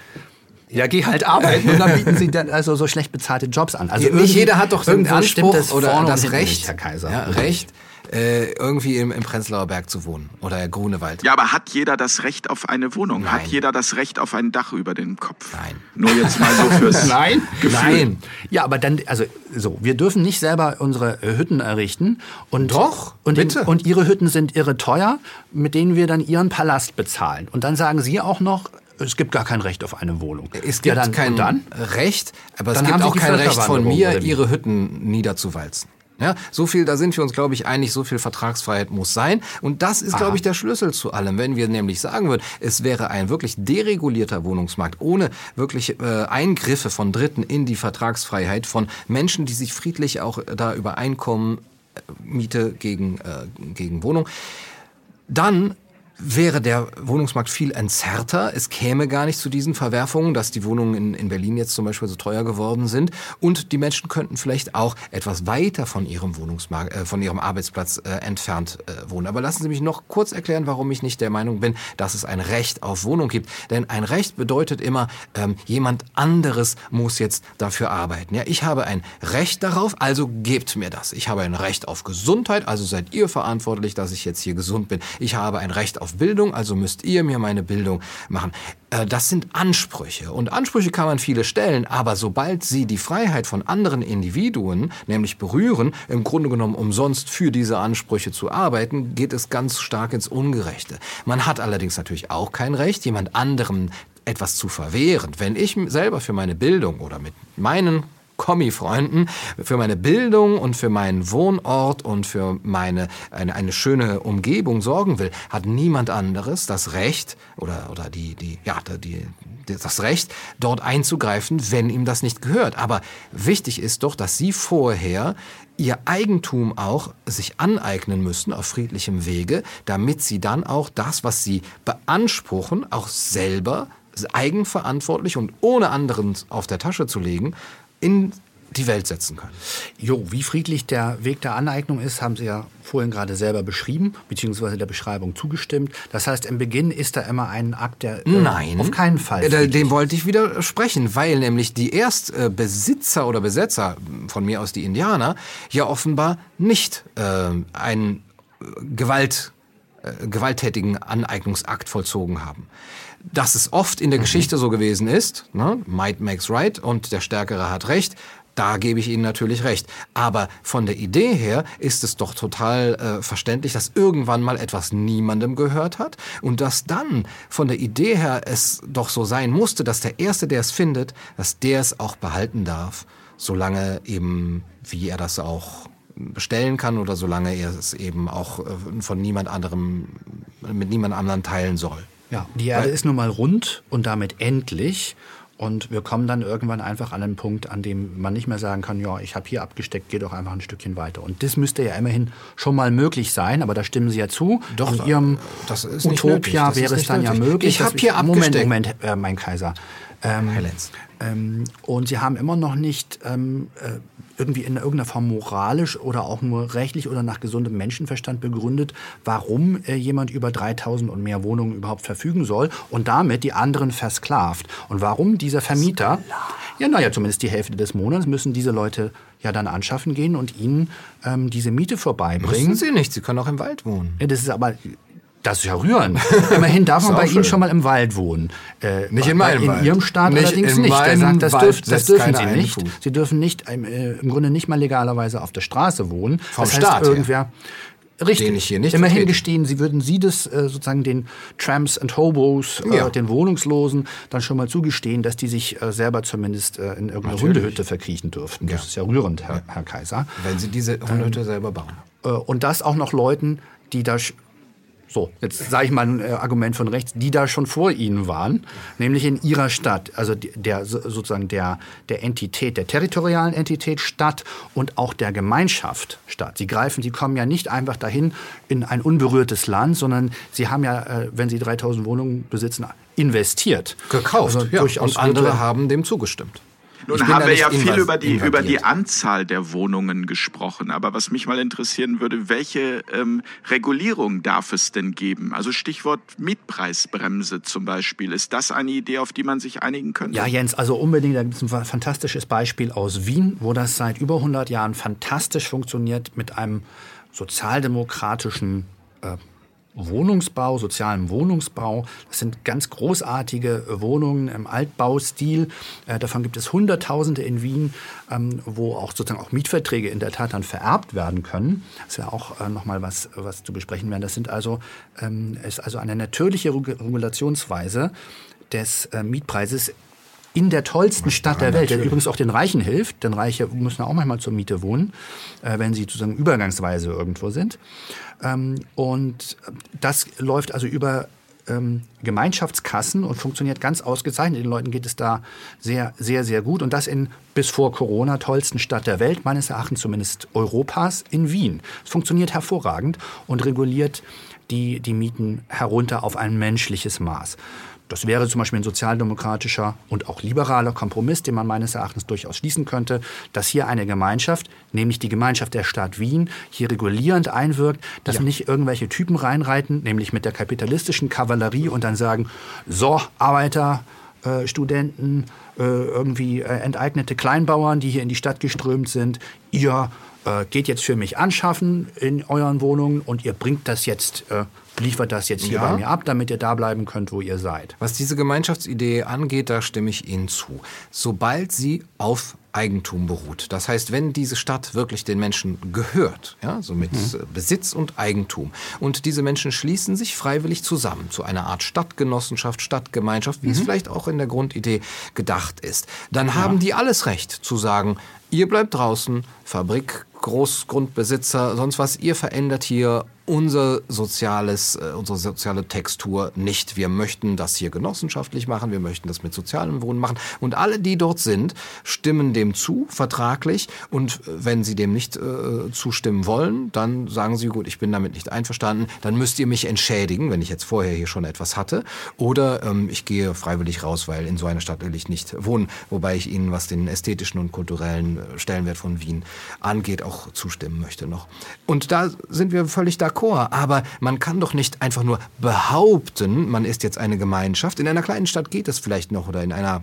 Speaker 3: ja, geh halt arbeiten und dann bieten sie dann also so schlecht bezahlte Jobs an. Also
Speaker 2: nicht jeder hat doch
Speaker 3: irgendwo stimmt
Speaker 2: Anspruch
Speaker 3: das
Speaker 2: oder das Recht,
Speaker 3: nicht, Herr Kaiser.
Speaker 2: Ja, Recht, äh, irgendwie im, im Prenzlauer Berg zu wohnen oder Grunewald.
Speaker 1: Ja, aber hat jeder das Recht auf eine Wohnung? Hat
Speaker 2: Nein.
Speaker 1: jeder das Recht auf ein Dach über dem Kopf?
Speaker 2: Nein.
Speaker 1: Nur jetzt mal so fürs *laughs*
Speaker 3: Nein,
Speaker 2: Nein.
Speaker 3: Ja, aber dann, also so, wir dürfen nicht selber unsere äh, Hütten errichten. Und,
Speaker 2: Doch,
Speaker 3: und,
Speaker 2: bitte.
Speaker 3: und ihre Hütten sind irre teuer, mit denen wir dann ihren Palast bezahlen. Und dann sagen sie auch noch, es gibt gar kein Recht auf eine Wohnung.
Speaker 2: Es gibt
Speaker 3: ja, dann,
Speaker 2: kein
Speaker 3: dann?
Speaker 2: Recht, aber
Speaker 3: Dann
Speaker 2: es
Speaker 3: haben
Speaker 2: gibt auch kein Recht von mir, ihre Hütten niederzuwalzen. Ja, so viel, da sind wir uns, glaube ich, einig, so viel Vertragsfreiheit muss sein. Und das ist, glaube ich, der Schlüssel zu allem. Wenn wir nämlich sagen würden, es wäre ein wirklich deregulierter Wohnungsmarkt, ohne wirklich äh, Eingriffe von Dritten in die Vertragsfreiheit, von Menschen, die sich friedlich auch da übereinkommen, Miete gegen, äh, gegen Wohnung. Dann wäre der Wohnungsmarkt viel entzerrter. Es käme gar nicht zu diesen Verwerfungen, dass die Wohnungen in, in Berlin jetzt zum Beispiel so teuer geworden sind. Und die Menschen könnten vielleicht auch etwas weiter von ihrem Wohnungsmarkt, äh, von ihrem Arbeitsplatz äh, entfernt äh, wohnen. Aber lassen Sie mich noch kurz erklären, warum ich nicht der Meinung bin, dass es ein Recht auf Wohnung gibt. Denn ein Recht bedeutet immer, ähm, jemand anderes muss jetzt dafür arbeiten. Ja, ich habe ein Recht darauf, also gebt mir das. Ich habe ein Recht auf Gesundheit, also seid ihr verantwortlich, dass ich jetzt hier gesund bin. Ich habe ein Recht auf Bildung, also müsst ihr mir meine Bildung machen. Äh, das sind Ansprüche. Und Ansprüche kann man viele stellen, aber sobald sie die Freiheit von anderen Individuen, nämlich berühren, im Grunde genommen umsonst für diese Ansprüche zu arbeiten, geht es ganz stark ins Ungerechte. Man hat allerdings natürlich auch kein Recht, jemand anderem etwas zu verwehren. Wenn ich selber für meine Bildung oder mit meinen Kommi-Freunden für meine Bildung und für meinen Wohnort und für meine eine, eine schöne Umgebung sorgen will, hat niemand anderes das Recht oder oder die die ja die das Recht dort einzugreifen, wenn ihm das nicht gehört. Aber wichtig ist doch, dass Sie vorher ihr Eigentum auch sich aneignen müssen auf friedlichem Wege, damit sie dann auch das, was sie beanspruchen, auch selber eigenverantwortlich und ohne anderen auf der Tasche zu legen, in die Welt setzen können.
Speaker 3: Jo, wie friedlich der Weg der Aneignung ist, haben Sie ja vorhin gerade selber beschrieben, beziehungsweise der Beschreibung zugestimmt. Das heißt, im Beginn ist da immer ein Akt, der
Speaker 2: äh, Nein,
Speaker 3: auf keinen Fall.
Speaker 2: Friedlich. Dem wollte ich widersprechen, weil nämlich die Erstbesitzer oder Besetzer, von mir aus die Indianer, ja offenbar nicht äh, einen Gewalt, äh, gewalttätigen Aneignungsakt vollzogen haben dass es oft in der mhm. Geschichte so gewesen ist, ne? Might makes right und der Stärkere hat recht, da gebe ich Ihnen natürlich recht. Aber von der Idee her ist es doch total äh, verständlich, dass irgendwann mal etwas niemandem gehört hat und dass dann von der Idee her es doch so sein musste, dass der Erste, der es findet, dass der es auch behalten darf, solange eben, wie er das auch bestellen kann oder solange er es eben auch äh, von niemand anderem, mit niemand anderem teilen soll.
Speaker 3: Ja, die Erde ist nun mal rund und damit endlich. Und wir kommen dann irgendwann einfach an einen Punkt, an dem man nicht mehr sagen kann, ja, ich habe hier abgesteckt, geh doch einfach ein Stückchen weiter. Und das müsste ja immerhin schon mal möglich sein, aber da stimmen Sie ja zu.
Speaker 2: Doch,
Speaker 3: in Ihrem Utopia wäre es dann nötig. ja möglich.
Speaker 2: Ich habe hier abgesteckt.
Speaker 3: Moment, Moment, äh, mein Kaiser. Ähm. Ähm, und Sie haben immer noch nicht ähm, äh, irgendwie in irgendeiner Form moralisch oder auch nur rechtlich oder nach gesundem Menschenverstand begründet, warum äh, jemand über 3000 und mehr Wohnungen überhaupt verfügen soll und damit die anderen versklavt. Und warum dieser Vermieter, ja, naja, zumindest die Hälfte des Monats müssen diese Leute ja dann anschaffen gehen und ihnen ähm, diese Miete vorbeibringen.
Speaker 2: Müssen sie nicht, sie können auch im Wald wohnen.
Speaker 3: Ja, das ist aber das ist ja rührend. *laughs* Immerhin darf man bei. Ihnen schon mal im Wald wohnen.
Speaker 2: Äh, nicht in meinem
Speaker 3: in
Speaker 2: Wald.
Speaker 3: In Ihrem Staat
Speaker 2: nicht
Speaker 3: allerdings nicht.
Speaker 2: Er sagt,
Speaker 3: das, dürf, das dürfen Sie nicht. Fuß. Sie dürfen nicht äh, im Grunde nicht mal legalerweise auf der Straße wohnen.
Speaker 2: Vom das heißt, Staat irgendwer, her.
Speaker 3: Richtig. Den ich hier nicht Immerhin gestehen, Sie würden Sie das äh, sozusagen den Tramps and Hobos, äh, ja. den Wohnungslosen, dann schon mal zugestehen, dass die sich äh, selber zumindest äh, in irgendeiner Natürlich. Hundehütte verkriechen dürften. Das ist ja rührend, Herr, Herr Kaiser.
Speaker 2: Wenn Sie diese Hundehütte ähm, selber bauen.
Speaker 3: Äh, und das auch noch Leuten, die da so, jetzt sage ich mal ein äh, Argument von rechts, die da schon vor Ihnen waren, nämlich in Ihrer Stadt, also der sozusagen der, der Entität, der territorialen Entität Stadt und auch der Gemeinschaft Stadt. Sie greifen, Sie kommen ja nicht einfach dahin in ein unberührtes Land, sondern Sie haben ja, äh, wenn Sie 3000 Wohnungen besitzen, investiert.
Speaker 2: Gekauft, also ja. und andere haben dem zugestimmt.
Speaker 1: Nun haben wir ja viel über die, über die Anzahl der Wohnungen gesprochen. Aber was mich mal interessieren würde, welche ähm, Regulierung darf es denn geben? Also Stichwort Mietpreisbremse zum Beispiel. Ist das eine Idee, auf die man sich einigen könnte?
Speaker 3: Ja, Jens, also unbedingt. Da gibt es ein fantastisches Beispiel aus Wien, wo das seit über 100 Jahren fantastisch funktioniert mit einem sozialdemokratischen äh, Wohnungsbau, sozialem Wohnungsbau. Das sind ganz großartige Wohnungen im Altbaustil. Äh, davon gibt es Hunderttausende in Wien, ähm, wo auch sozusagen auch Mietverträge in der Tat dann vererbt werden können. Das ja auch äh, nochmal was, was zu besprechen wäre. Das sind also, ähm, ist also eine natürliche Regulationsweise des äh, Mietpreises in der tollsten Stadt der Welt, der übrigens auch den Reichen hilft, denn Reiche müssen auch manchmal zur Miete wohnen, äh, wenn sie sozusagen übergangsweise irgendwo sind. Ähm, und das läuft also über ähm, Gemeinschaftskassen und funktioniert ganz ausgezeichnet. Den Leuten geht es da sehr, sehr, sehr gut. Und das in bis vor Corona tollsten Stadt der Welt, meines Erachtens zumindest Europas, in Wien. Es funktioniert hervorragend und reguliert die, die Mieten herunter auf ein menschliches Maß. Das wäre zum Beispiel ein sozialdemokratischer und auch liberaler Kompromiss, den man meines Erachtens durchaus schließen könnte, dass hier eine Gemeinschaft, nämlich die Gemeinschaft der Stadt Wien, hier regulierend einwirkt, dass ja. nicht irgendwelche Typen reinreiten, nämlich mit der kapitalistischen Kavallerie und dann sagen, so, Arbeiter, äh, Studenten, äh, irgendwie äh, enteignete Kleinbauern, die hier in die Stadt geströmt sind, ihr äh, geht jetzt für mich anschaffen in euren Wohnungen und ihr bringt das jetzt äh, liefert das jetzt hier ja. bei mir ab, damit ihr da bleiben könnt, wo ihr seid.
Speaker 2: Was diese Gemeinschaftsidee angeht, da stimme ich Ihnen zu. Sobald sie auf Eigentum beruht. Das heißt, wenn diese Stadt wirklich den Menschen gehört, ja, so mit mhm. Besitz und Eigentum, und diese Menschen schließen sich freiwillig zusammen zu einer Art Stadtgenossenschaft, Stadtgemeinschaft, wie mhm. es vielleicht auch in der Grundidee gedacht ist, dann ja. haben die alles Recht zu sagen, ihr bleibt draußen, Fabrik, Großgrundbesitzer, sonst was, ihr verändert hier unser soziales, äh, unsere soziale Textur nicht. Wir möchten das hier genossenschaftlich machen, wir möchten das mit sozialem Wohnen machen. Und alle, die dort sind, stimmen dem zu, vertraglich. Und wenn sie dem nicht äh, zustimmen wollen, dann sagen sie, gut, ich bin damit nicht einverstanden, dann müsst ihr mich entschädigen, wenn ich jetzt vorher hier schon etwas hatte. Oder ähm, ich gehe freiwillig raus, weil in so einer Stadt will ich nicht wohnen. Wobei ich Ihnen, was den ästhetischen und kulturellen äh, Stellenwert von Wien angeht, auch zustimmen möchte noch. Und da sind wir völlig da d'accord, aber man kann doch nicht einfach nur behaupten, man ist jetzt eine Gemeinschaft. In einer kleinen Stadt geht das vielleicht noch oder in einer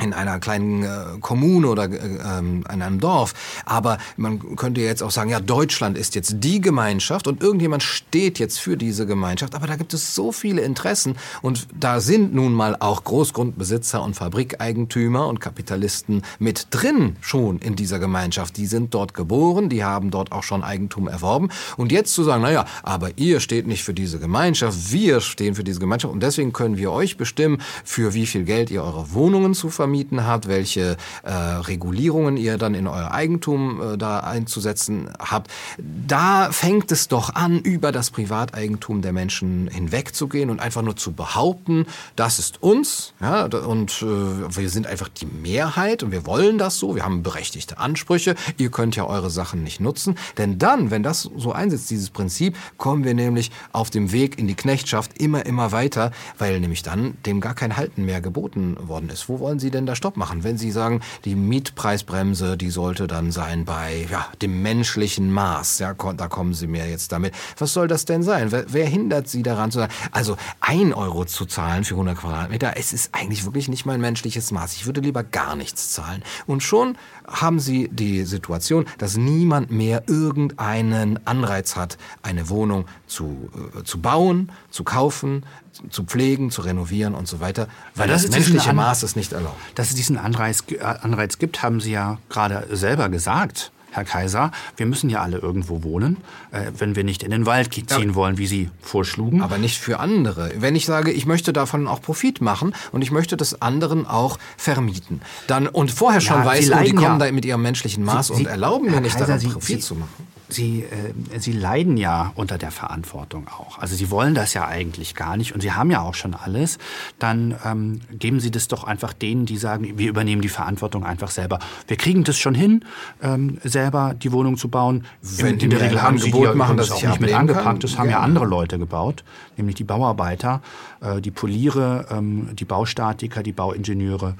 Speaker 2: in einer kleinen äh, Kommune oder äh, ähm, in einem Dorf. Aber man könnte jetzt auch sagen, ja, Deutschland ist jetzt die Gemeinschaft und irgendjemand steht jetzt für diese Gemeinschaft. Aber da gibt es so viele Interessen und da sind nun mal auch Großgrundbesitzer und Fabrikeigentümer und Kapitalisten mit drin schon in dieser Gemeinschaft. Die sind dort geboren, die haben dort auch schon Eigentum erworben. Und jetzt zu sagen, naja, aber ihr steht nicht für diese Gemeinschaft, wir stehen für diese Gemeinschaft und deswegen können wir euch bestimmen, für wie viel Geld ihr eure Wohnungen zu vermieten vermieten habt, welche äh, Regulierungen ihr dann in euer Eigentum äh, da einzusetzen habt. Da fängt es doch an, über das Privateigentum der Menschen hinwegzugehen und einfach nur zu behaupten, das ist uns ja, und äh, wir sind einfach die Mehrheit und wir wollen das so, wir haben berechtigte Ansprüche, ihr könnt ja eure Sachen nicht nutzen. Denn dann, wenn das so einsetzt, dieses Prinzip, kommen wir nämlich auf dem Weg in die Knechtschaft immer, immer weiter, weil nämlich dann dem gar kein Halten mehr geboten worden ist. Wo wollen Sie denn denn da Stopp machen? Wenn Sie sagen, die Mietpreisbremse, die sollte dann sein bei ja, dem menschlichen Maß, ja, da kommen Sie mir jetzt damit. Was soll das denn sein? Wer, wer hindert Sie daran zu sagen, also ein Euro zu zahlen für 100 Quadratmeter, es ist eigentlich wirklich nicht mein menschliches Maß. Ich würde lieber gar nichts zahlen. Und schon haben Sie die Situation, dass niemand mehr irgendeinen Anreiz hat, eine Wohnung zu, äh, zu bauen, zu kaufen, zu pflegen, zu renovieren und so weiter, weil das, das menschliche Maß es nicht erlaubt.
Speaker 3: Dass es diesen Anreiz, äh, Anreiz gibt, haben Sie ja gerade selber gesagt. Herr Kaiser, wir müssen ja alle irgendwo wohnen, äh, wenn wir nicht in den Wald ziehen ja. wollen, wie Sie vorschlugen.
Speaker 2: Aber nicht für andere. Wenn ich sage, ich möchte davon auch Profit machen und ich möchte das anderen auch vermieten, dann und vorher schon ja, weiß, oh, die kommen ja. da mit ihrem menschlichen Maß Sie, und erlauben mir nicht Kaiser, daran Profit Sie, zu machen.
Speaker 3: Sie, äh, Sie leiden ja unter der Verantwortung auch. Also Sie wollen das ja eigentlich gar nicht und Sie haben ja auch schon alles. Dann ähm, geben Sie das doch einfach denen, die sagen, wir übernehmen die Verantwortung einfach selber. Wir kriegen das schon hin, ähm, selber die Wohnung zu bauen.
Speaker 2: Wenn in, in der Regel haben Sie die machen, dass auch nicht mit
Speaker 3: angepackt. Das haben ja andere Leute gebaut, nämlich die Bauarbeiter, äh, die Poliere, ähm, die Baustatiker, die Bauingenieure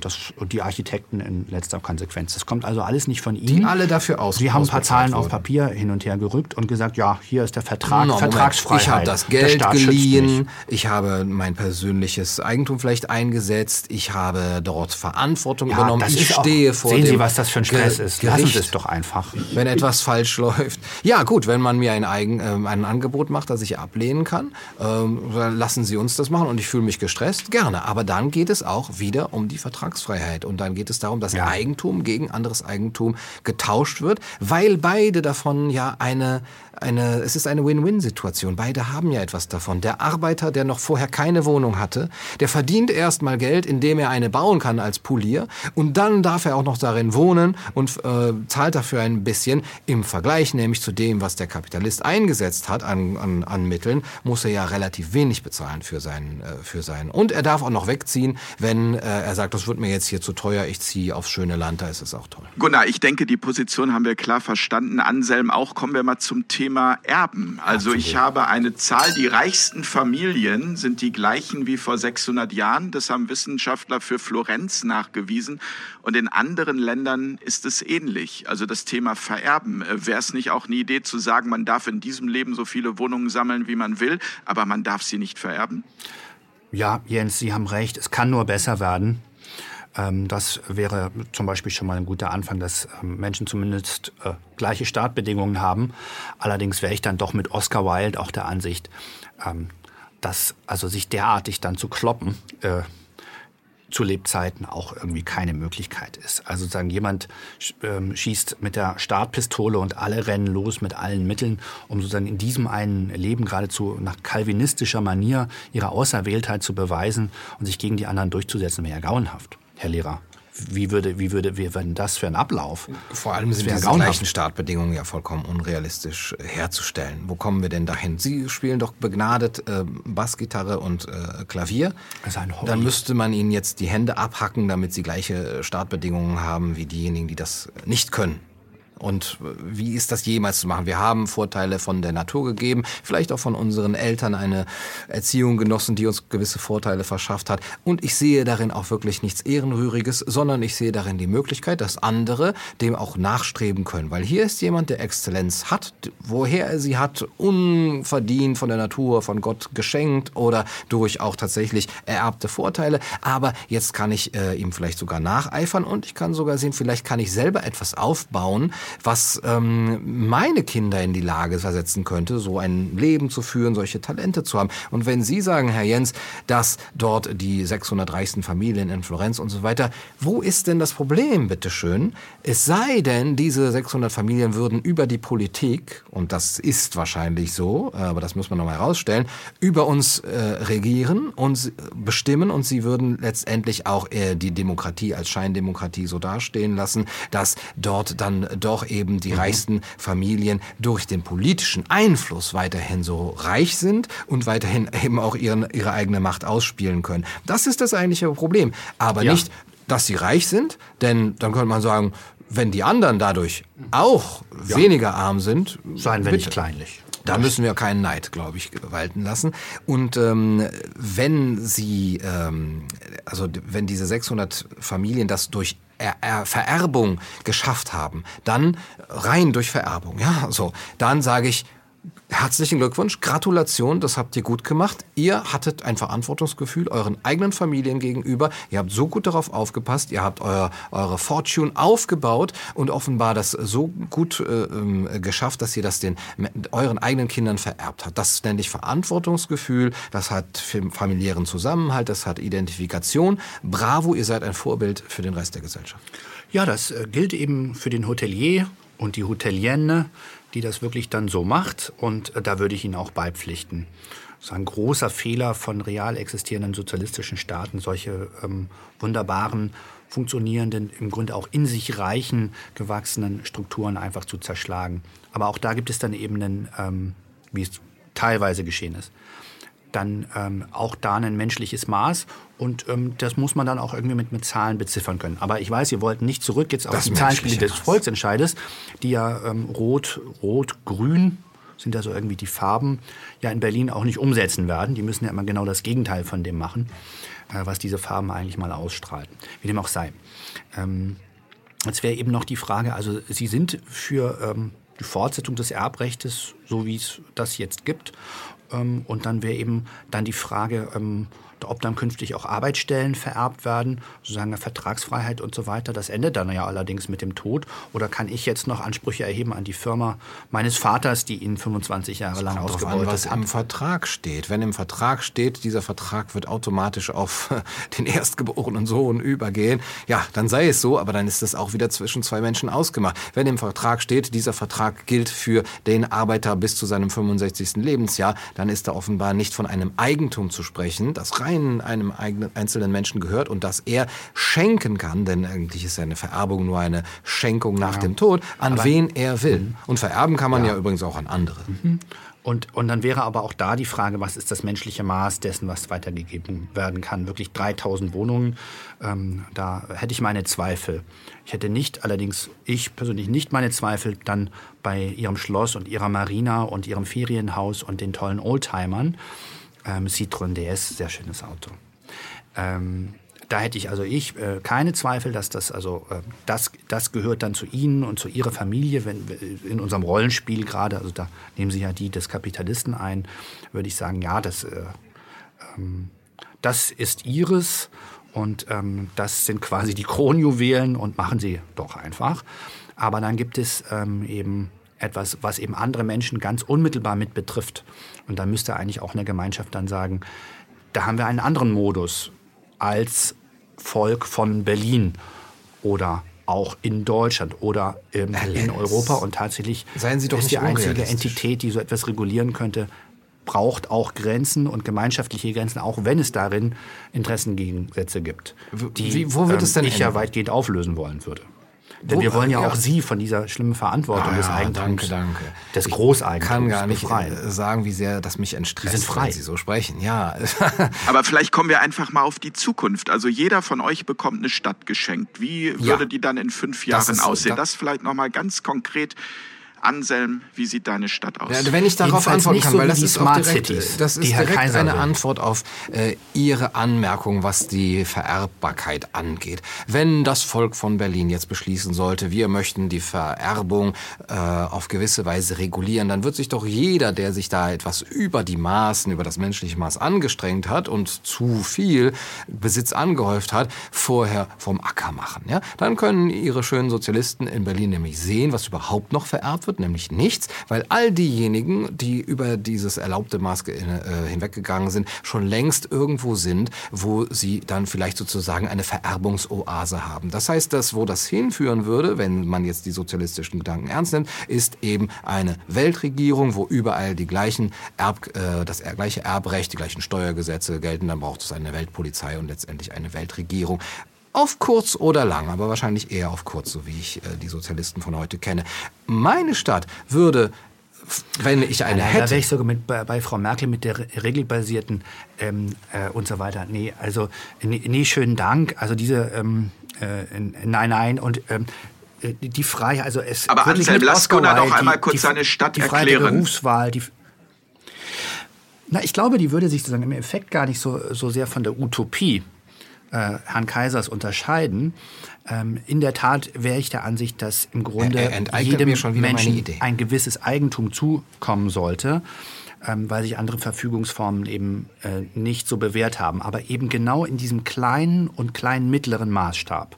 Speaker 3: das, und die Architekten in letzter Konsequenz. Das kommt also alles nicht von Ihnen.
Speaker 2: Die alle dafür aus.
Speaker 3: Sie haben ein paar Zahlen auf Papier hin und her gerückt und gesagt, ja, hier ist der Vertrag, no, Vertragsfreiheit.
Speaker 2: Ich habe das Geld geliehen, ich habe mein persönliches Eigentum vielleicht eingesetzt, ich habe dort Verantwortung ja, übernommen, ich stehe auch, vor
Speaker 3: Sehen Sie, was das für ein Stress Ge ist. Lassen Sie es doch einfach.
Speaker 2: Wenn etwas falsch läuft. Ja gut, wenn man mir ein, Eigen, äh, ein Angebot macht, das ich ablehnen kann, äh, lassen Sie uns das machen und ich fühle mich gestresst, gerne. Aber dann geht es auch wieder um die Vertragsfreiheit. Und dann geht es darum, dass ja. Eigentum gegen anderes Eigentum getauscht wird, weil beide davon ja eine eine, es ist eine Win-Win-Situation. Beide haben ja etwas davon. Der Arbeiter, der noch vorher keine Wohnung hatte, der verdient erstmal Geld, indem er eine bauen kann als Polier und dann darf er auch noch darin wohnen und äh, zahlt dafür ein bisschen. Im Vergleich nämlich zu dem, was der Kapitalist eingesetzt hat an, an, an Mitteln, muss er ja relativ wenig bezahlen für seinen, äh, für seinen. Und er darf auch noch wegziehen, wenn äh, er sagt, das wird mir jetzt hier zu teuer, ich ziehe aufs schöne Land, da ist es auch toll.
Speaker 1: Gunnar, ich denke, die Position haben wir klar verstanden. Anselm auch. Kommen wir mal zum Thema Erben. Also ich habe eine Zahl, die reichsten Familien sind die gleichen wie vor 600 Jahren. Das haben Wissenschaftler für Florenz nachgewiesen. Und in anderen Ländern ist es ähnlich. Also das Thema Vererben. Äh, Wäre es nicht auch eine Idee zu sagen, man darf in diesem Leben so viele Wohnungen sammeln, wie man will, aber man darf sie nicht vererben?
Speaker 3: Ja, Jens, Sie haben recht. Es kann nur besser werden. Ähm, das wäre zum Beispiel schon mal ein guter Anfang, dass ähm, Menschen zumindest äh, gleiche Startbedingungen haben. Allerdings wäre ich dann doch mit Oscar Wilde auch der Ansicht, ähm, dass also sich derartig dann zu kloppen, äh, zu Lebzeiten auch irgendwie keine Möglichkeit ist. Also sagen, jemand ähm, schießt mit der Startpistole und alle rennen los mit allen Mitteln, um sozusagen in diesem einen Leben geradezu nach kalvinistischer Manier ihre Auserwähltheit zu beweisen und sich gegen die anderen durchzusetzen, wäre ja grauenhaft, Herr Lehrer wie würde, wie würde, wie wäre das für ein Ablauf?
Speaker 2: Vor allem sind diese gleichen Startbedingungen ja vollkommen unrealistisch äh, herzustellen. Wo kommen wir denn dahin? Sie spielen doch begnadet äh, Bassgitarre und äh, Klavier.
Speaker 3: Das ist ein Hobby.
Speaker 2: Dann müsste man ihnen jetzt die Hände abhacken, damit sie gleiche Startbedingungen haben wie diejenigen, die das nicht können. Und wie ist das jemals zu machen? Wir haben Vorteile von der Natur gegeben, vielleicht auch von unseren Eltern eine Erziehung genossen, die uns gewisse Vorteile verschafft hat. Und ich sehe darin auch wirklich nichts Ehrenrühriges, sondern ich sehe darin die Möglichkeit, dass andere dem auch nachstreben können. Weil hier ist jemand, der Exzellenz hat, woher er sie hat, unverdient von der Natur, von Gott geschenkt oder durch auch tatsächlich ererbte Vorteile. Aber jetzt kann ich äh, ihm vielleicht sogar nacheifern und ich kann sogar sehen, vielleicht kann ich selber etwas aufbauen, was ähm, meine Kinder in die Lage versetzen könnte, so ein Leben zu führen, solche Talente zu haben. Und wenn Sie sagen, Herr Jens, dass dort die 600 reichsten Familien in Florenz und so weiter, wo ist denn das Problem, bitteschön? Es sei denn, diese 600 Familien würden über die Politik, und das ist wahrscheinlich so, aber das muss man nochmal herausstellen, über uns äh, regieren und bestimmen und sie würden letztendlich auch äh, die Demokratie als Scheindemokratie so dastehen lassen, dass dort dann doch auch eben die mhm. reichsten Familien durch den politischen Einfluss weiterhin so reich sind und weiterhin eben auch ihren, ihre eigene Macht ausspielen können. Das ist das eigentliche Problem. Aber ja. nicht, dass sie reich sind, denn dann könnte man sagen, wenn die anderen dadurch auch ja. weniger arm sind,
Speaker 3: seien wir bitte. nicht kleinlich.
Speaker 2: Da müssen wir keinen Neid, glaube ich, walten lassen. Und ähm, wenn sie, ähm, also wenn diese 600 Familien das durch Vererbung geschafft haben, dann rein durch Vererbung, ja, so, dann sage ich, Herzlichen Glückwunsch, Gratulation, das habt ihr gut gemacht. Ihr hattet ein Verantwortungsgefühl euren eigenen Familien gegenüber. Ihr habt so gut darauf aufgepasst, ihr habt euer, eure Fortune aufgebaut und offenbar das so gut äh, ähm, geschafft, dass ihr das den euren eigenen Kindern vererbt habt. Das nenne ich Verantwortungsgefühl, das hat familiären Zusammenhalt, das hat Identifikation. Bravo, ihr seid ein Vorbild für den Rest der Gesellschaft.
Speaker 3: Ja, das äh, gilt eben für den Hotelier und die Hotelienne die das wirklich dann so macht. Und äh, da würde ich Ihnen auch beipflichten. Das ist ein großer Fehler von real existierenden sozialistischen Staaten, solche ähm, wunderbaren, funktionierenden, im Grunde auch in sich reichen, gewachsenen Strukturen einfach zu zerschlagen. Aber auch da gibt es dann Ebenen, ähm, wie es teilweise geschehen ist dann ähm, auch da ein menschliches Maß. Und ähm, das muss man dann auch irgendwie mit, mit Zahlen beziffern können. Aber ich weiß, Sie wollten nicht zurück jetzt auf das die Zahlenspiele des Volksentscheides, die ja ähm, rot, rot, grün sind ja so irgendwie die Farben, ja in Berlin auch nicht umsetzen werden. Die müssen ja immer genau das Gegenteil von dem machen, äh, was diese Farben eigentlich mal ausstrahlen. Wie dem auch sei. Ähm, jetzt wäre eben noch die Frage, also Sie sind für ähm, die Fortsetzung des Erbrechtes, so wie es das jetzt gibt Ähm, und dann wäre eben dann die Frage, ähm, ob dann künftig auch Arbeitsstellen vererbt werden, sozusagen eine Vertragsfreiheit und so weiter. Das endet dann ja allerdings mit dem Tod. Oder kann ich jetzt noch Ansprüche erheben an die Firma meines Vaters, die ihn 25 Jahre das lang ausgebeutet
Speaker 2: an, was
Speaker 3: hat?
Speaker 2: im Vertrag steht. Wenn im Vertrag steht, dieser Vertrag wird automatisch auf *laughs* den erstgeborenen Sohn übergehen, ja, dann sei es so, aber dann ist das auch wieder zwischen zwei Menschen ausgemacht. Wenn im Vertrag steht, dieser Vertrag gilt für den Arbeiter bis zu seinem 65. Lebensjahr, dann ist da offenbar nicht von einem Eigentum zu sprechen, das rein rein einem einzelnen Menschen gehört und dass er schenken kann, denn eigentlich ist eine Vererbung nur eine Schenkung nach ja. dem Tod, an aber, wen er will. Mhm. Und vererben kann man ja, ja übrigens auch an andere.
Speaker 3: Mhm. Und, und dann wäre aber auch da die Frage, was ist das menschliche Maß dessen, was weitergegeben werden kann? Wirklich 3000 Wohnungen, ähm, da hätte ich meine Zweifel. Ich hätte nicht, allerdings ich persönlich nicht meine Zweifel dann bei ihrem Schloss und ihrer Marina und ihrem Ferienhaus und den tollen Oldtimern. Ähm, Citroën DS, sehr schönes Auto. Ähm, da hätte ich also ich äh, keine Zweifel, dass das also äh, das das gehört dann zu Ihnen und zu Ihrer Familie, wenn in unserem Rollenspiel gerade, also da nehmen Sie ja die des Kapitalisten ein, würde ich sagen, ja, das äh, ähm, das ist Ihres und ähm, das sind quasi die Kronjuwelen und machen Sie doch einfach. Aber dann gibt es ähm, eben etwas, was eben andere Menschen ganz unmittelbar mit betrifft. Und da müsste eigentlich auch eine Gemeinschaft dann sagen, da haben wir einen anderen Modus als Volk von Berlin oder auch in Deutschland oder ähm, in Europa. Und tatsächlich
Speaker 2: Seien Sie doch
Speaker 3: ist die einzige Entität, die so etwas regulieren könnte, braucht auch Grenzen und gemeinschaftliche Grenzen, auch wenn es darin Interessengegensätze gibt, die
Speaker 2: Wie, wo wird es
Speaker 3: denn
Speaker 2: ähm, ich
Speaker 3: ja weitgehend auflösen wollen würde. Denn wir wollen ja, ja, auch Sie von dieser schlimmen Verantwortung ah, des Eigentums,
Speaker 2: danke, danke.
Speaker 3: des Großeigentums
Speaker 2: Ich kann gar nicht befreien. Äh, sagen, wie sehr das mich entstresst,
Speaker 3: Sie sind frei. wenn
Speaker 2: Sie so sprechen. Ja. *laughs*
Speaker 1: Aber vielleicht kommen wir einfach mal auf die Zukunft. Also jeder von euch bekommt eine Stadt geschenkt. Wie würde ja. die dann in fünf Jahren das ist, aussehen? Das vielleicht noch mal ganz konkret Anselm, wie sieht deine Stadt aus?
Speaker 2: Ja, wenn ich darauf Jedenfalls antworten kann, so weil das ist,
Speaker 3: Smart
Speaker 2: direkt,
Speaker 3: Cities,
Speaker 2: das ist direkt eine Antwort auf äh, Ihre Anmerkung, was die Vererbbarkeit angeht. Wenn das Volk von Berlin jetzt beschließen sollte, wir möchten die Vererbung äh, auf gewisse Weise regulieren, dann wird sich doch jeder, der sich da etwas über die Maßen, über das menschliche Maß angestrengt hat und zu viel Besitz angehäuft hat, vorher vom Acker machen. Ja? Dann können Ihre schönen Sozialisten in Berlin nämlich sehen, was überhaupt noch vererbt wird wird nämlich nichts, weil all diejenigen, die über dieses erlaubte Maß äh, hinweggegangen sind, schon längst irgendwo sind, wo sie dann vielleicht sozusagen eine Vererbungsoase haben. Das heißt, dass wo das hinführen würde, wenn man jetzt die sozialistischen Gedanken ernst nimmt, ist eben eine Weltregierung, wo überall die gleichen Erb, äh, das gleiche Erbrecht, die gleichen Steuergesetze gelten. Dann braucht es eine Weltpolizei und letztendlich eine Weltregierung. Auf kurz oder lang, aber wahrscheinlich eher auf kurz, so wie ich äh, die Sozialisten von heute kenne. Meine Stadt würde wenn ich eine hätte.
Speaker 3: Da wäre ich sogar mit, bei, bei, Frau Merkel mit der regelbasierten ähm, äh, und so weiter. Nee, also nee, nee schönen Dank. Also diese ähm, äh, nein, nein und ähm, äh, die Freiheit, also es
Speaker 1: Aber Anselm, lass Gunnar doch einmal kurz
Speaker 3: die,
Speaker 1: seine Stadt
Speaker 3: die
Speaker 1: erklären.
Speaker 3: Die Berufswahl, die na, ich glaube, die würde sich sozusagen im Effekt gar nicht so, so sehr von der Utopie äh, Herrn Kaisers unterscheiden. Ähm, in der Tat wäre ich der Ansicht, dass im Grunde jedem Menschen ein gewisses Eigentum zukommen sollte, ähm, weil sich andere Verfügungsformen eben äh, nicht so bewährt haben. Aber eben genau in diesem kleinen und kleinen mittleren Maßstab.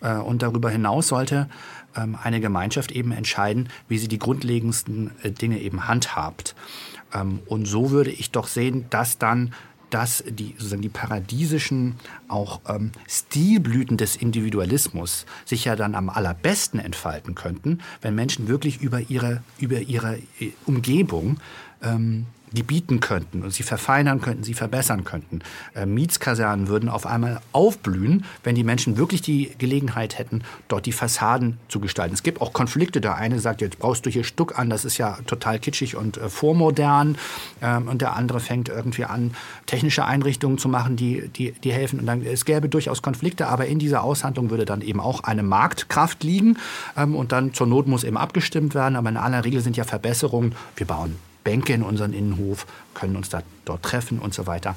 Speaker 3: Äh, und darüber hinaus sollte ähm, eine Gemeinschaft eben entscheiden, wie sie die grundlegendsten äh, Dinge eben handhabt. Ähm, und so würde ich doch sehen, dass dann dass die, sozusagen die paradiesischen auch ähm, Stilblüten des Individualismus sich ja dann am allerbesten entfalten könnten, wenn Menschen wirklich über ihre, über ihre äh, Umgebung ähm, die bieten könnten und sie verfeinern könnten, sie verbessern könnten. Äh, Mietskasernen würden auf einmal aufblühen, wenn die Menschen wirklich die Gelegenheit hätten, dort die Fassaden zu gestalten. Es gibt auch Konflikte. Der eine sagt, jetzt brauchst du hier Stuck an, das ist ja total kitschig und äh, vormodern. Ähm, und der andere fängt irgendwie an, technische Einrichtungen zu machen, die, die, die helfen. Und dann, es gäbe durchaus Konflikte, aber in dieser Aushandlung würde dann eben auch eine Marktkraft liegen. Ähm, und dann zur Not muss eben abgestimmt werden. Aber in aller Regel sind ja Verbesserungen, wir bauen Bänke in unseren Innenhof, können uns da dort treffen und so weiter.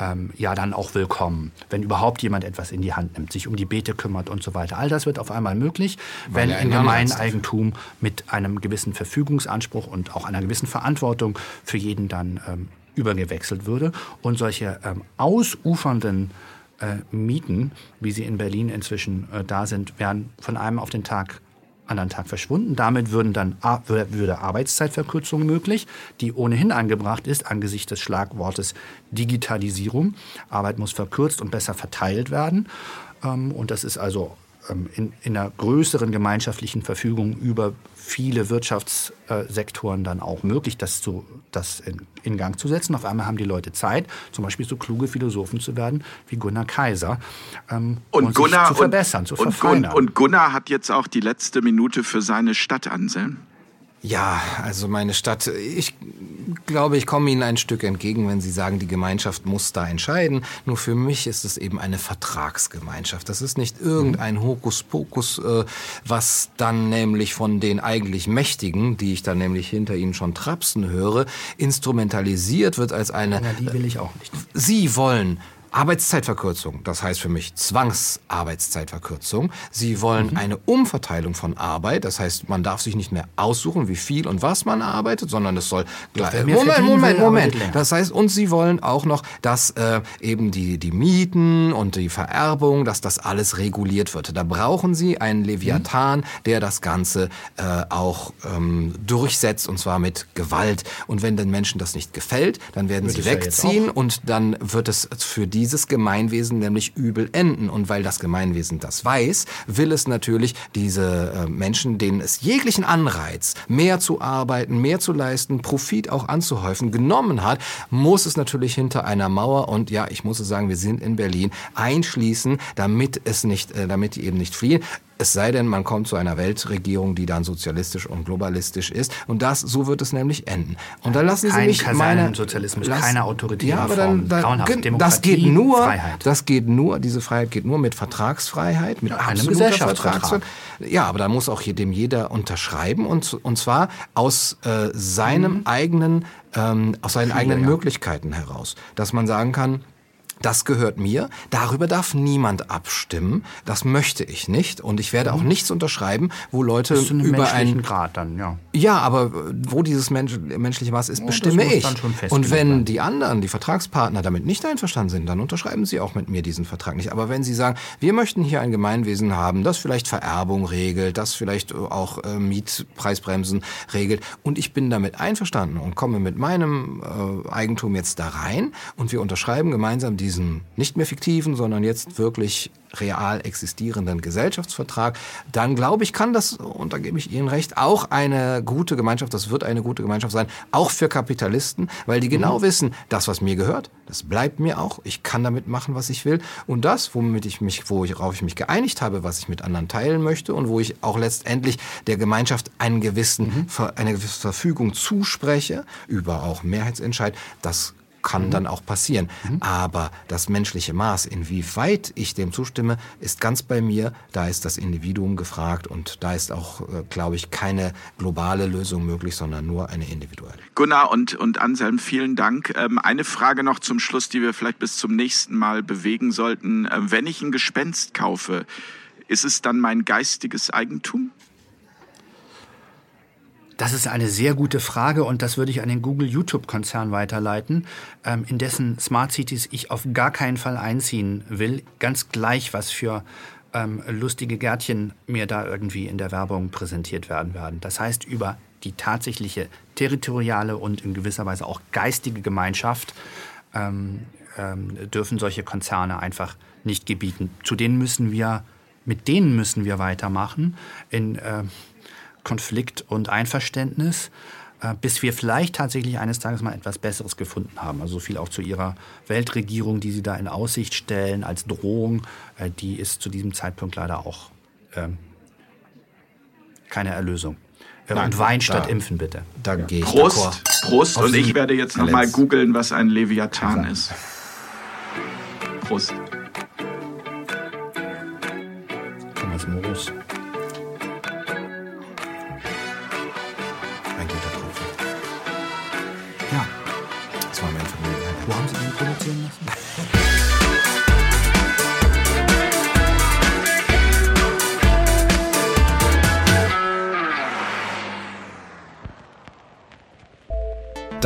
Speaker 3: ähm, ja dann auch willkommen, wenn überhaupt jemand etwas in die Hand nimmt, sich um die Beete kümmert und so weiter. All das wird auf einmal möglich, wenn in Gemeineigentum mit einem gewissen Verfügungsanspruch und auch einer gewissen Verantwortung für jeden dann ähm, übergewechselt würde. Und solche ähm, ausufernden äh, Mieten, wie sie in Berlin inzwischen äh, da sind, werden von einem auf den Tag anderen Tag verschwunden. Damit würden dann, würde Arbeitszeitverkürzung möglich, die ohnehin angebracht ist angesichts des Schlagwortes Digitalisierung. Arbeit muss verkürzt und besser verteilt werden. Ähm, und das ist also ähm, in, in einer größeren gemeinschaftlichen Verfügung über viele Wirtschaftssektoren dann auch möglich, das, zu, das in, in, Gang zu setzen. Auf einmal haben die Leute Zeit, zum Beispiel so kluge Philosophen zu werden wie Gunnar Kaiser
Speaker 1: ähm, und, und Gunnar,
Speaker 3: zu verbessern, und, zu
Speaker 1: verfeinern. Und, und Gunnar hat jetzt auch die letzte Minute für seine Stadt, Anselm.
Speaker 2: Ja, also meine Stadt, ich glaube, ich komme Ihnen ein Stück entgegen, wenn Sie sagen, die Gemeinschaft muss da entscheiden. Nur für mich ist es eben eine Vertragsgemeinschaft. Das ist nicht irgendein Hokuspokus, äh, was dann nämlich von den eigentlich Mächtigen, die ich dann nämlich hinter Ihnen schon trapsen höre, instrumentalisiert wird als eine...
Speaker 3: Na, die will ich auch nicht.
Speaker 2: Sie wollen Arbeitszeitverkürzung, das heißt für mich Zwangsarbeitszeitverkürzung. Sie wollen mhm. eine Umverteilung von Arbeit, das heißt, man darf sich nicht mehr aussuchen, wie viel und was man arbeitet, sondern es soll gleich. Moment, Moment, Moment. Das heißt, und Sie wollen auch noch, dass äh, eben die die Mieten und die Vererbung, dass das alles reguliert wird. Da brauchen Sie einen Leviathan, mhm. der das Ganze äh, auch ähm, durchsetzt und zwar mit Gewalt. Und wenn den Menschen das nicht gefällt, dann werden wird sie wegziehen und dann wird es für die dieses Gemeinwesen nämlich übel enden. Und weil das Gemeinwesen das weiß, will es natürlich diese äh, Menschen, denen es jeglichen Anreiz, mehr zu arbeiten, mehr zu leisten, Profit auch anzuhäufen, genommen hat, muss es natürlich hinter einer Mauer und ja, ich muss sagen, wir sind in Berlin, einschließen, damit es nicht, äh, damit die eben nicht fliehen. Es sei denn, man kommt zu einer Weltregierung, die dann sozialistisch und globalistisch ist. Und das, so wird es nämlich enden. Und dann lassen
Speaker 3: Kein
Speaker 2: Sie mich meine
Speaker 3: Sozialismus, lass, keine autoritäre
Speaker 2: ja, aber dann, dann, Demokratie, das geht nur, Freiheit. das geht nur, diese Freiheit geht nur mit Vertragsfreiheit, mit ja, absoluter Vertragsfreiheit. Ja, aber da muss auch dem jeder unterschreiben und und zwar aus äh, seinem mhm. eigenen, ähm, aus seinen Viele, eigenen ja. Möglichkeiten heraus, dass man sagen kann das gehört mir. Darüber darf niemand abstimmen. Das möchte ich nicht. Und ich werde auch mhm. nichts unterschreiben, wo Leute Bis zu einem über einen
Speaker 3: Grad dann, ja.
Speaker 2: Ja, aber wo dieses Mensch, menschliche Maß ist, bestimme ich. Und wenn werden. die anderen, die Vertragspartner damit nicht einverstanden sind, dann unterschreiben sie auch mit mir diesen Vertrag nicht. Aber wenn sie sagen, wir möchten hier ein Gemeinwesen haben, das vielleicht Vererbung regelt, das vielleicht auch äh, Mietpreisbremsen regelt und ich bin damit einverstanden und komme mit meinem äh, Eigentum jetzt da rein und wir unterschreiben gemeinsam die diesen nicht mehr fiktiven, sondern jetzt wirklich real existierenden Gesellschaftsvertrag, dann glaube ich, kann das, und da gebe ich Ihnen recht, auch eine gute Gemeinschaft, das wird eine gute Gemeinschaft sein, auch für Kapitalisten, weil die genau mhm. wissen, das, was mir gehört, das bleibt mir auch, ich kann damit machen, was ich will und das, womit ich mich, worauf ich mich geeinigt habe, was ich mit anderen teilen möchte und wo ich auch letztendlich der Gemeinschaft einen gewissen, mhm. eine gewisse Verfügung zuspreche, über auch Mehrheitsentscheid, das kann mhm. dann auch passieren. Mhm. Aber das menschliche Maß, inwieweit ich dem zustimme, ist ganz bei mir. Da ist das Individuum gefragt und da ist auch, äh, glaube ich, keine globale Lösung möglich, sondern nur eine individuelle.
Speaker 1: Gunnar und, und Anselm, vielen Dank. Ähm, eine Frage noch zum Schluss, die wir vielleicht bis zum nächsten Mal bewegen sollten. Ähm, wenn ich ein Gespenst kaufe, ist es dann mein geistiges Eigentum?
Speaker 3: Das ist eine sehr gute Frage und das würde ich an den Google-YouTube-Konzern weiterleiten, ähm, in dessen Smart Cities ich auf gar keinen Fall einziehen will. Ganz gleich, was für ähm, lustige Gärtchen mir da irgendwie in der Werbung präsentiert werden werden. Das heißt, über die tatsächliche territoriale und in gewisser Weise auch geistige Gemeinschaft ähm, ähm, dürfen solche Konzerne einfach nicht gebieten. Zu denen müssen wir, mit denen müssen wir weitermachen. In, äh, Konflikt und Einverständnis, äh, bis wir vielleicht tatsächlich eines Tages mal etwas Besseres gefunden haben. Also so viel auch zu Ihrer Weltregierung, die Sie da in Aussicht stellen als Drohung, äh, die ist zu diesem Zeitpunkt leider auch ähm, keine Erlösung. Äh, Nein, und Wein statt da, Impfen, bitte.
Speaker 1: Da ja. gehe ich Prost, Prost. Und ich werde jetzt nochmal googeln, was ein Leviathan ist. Prost.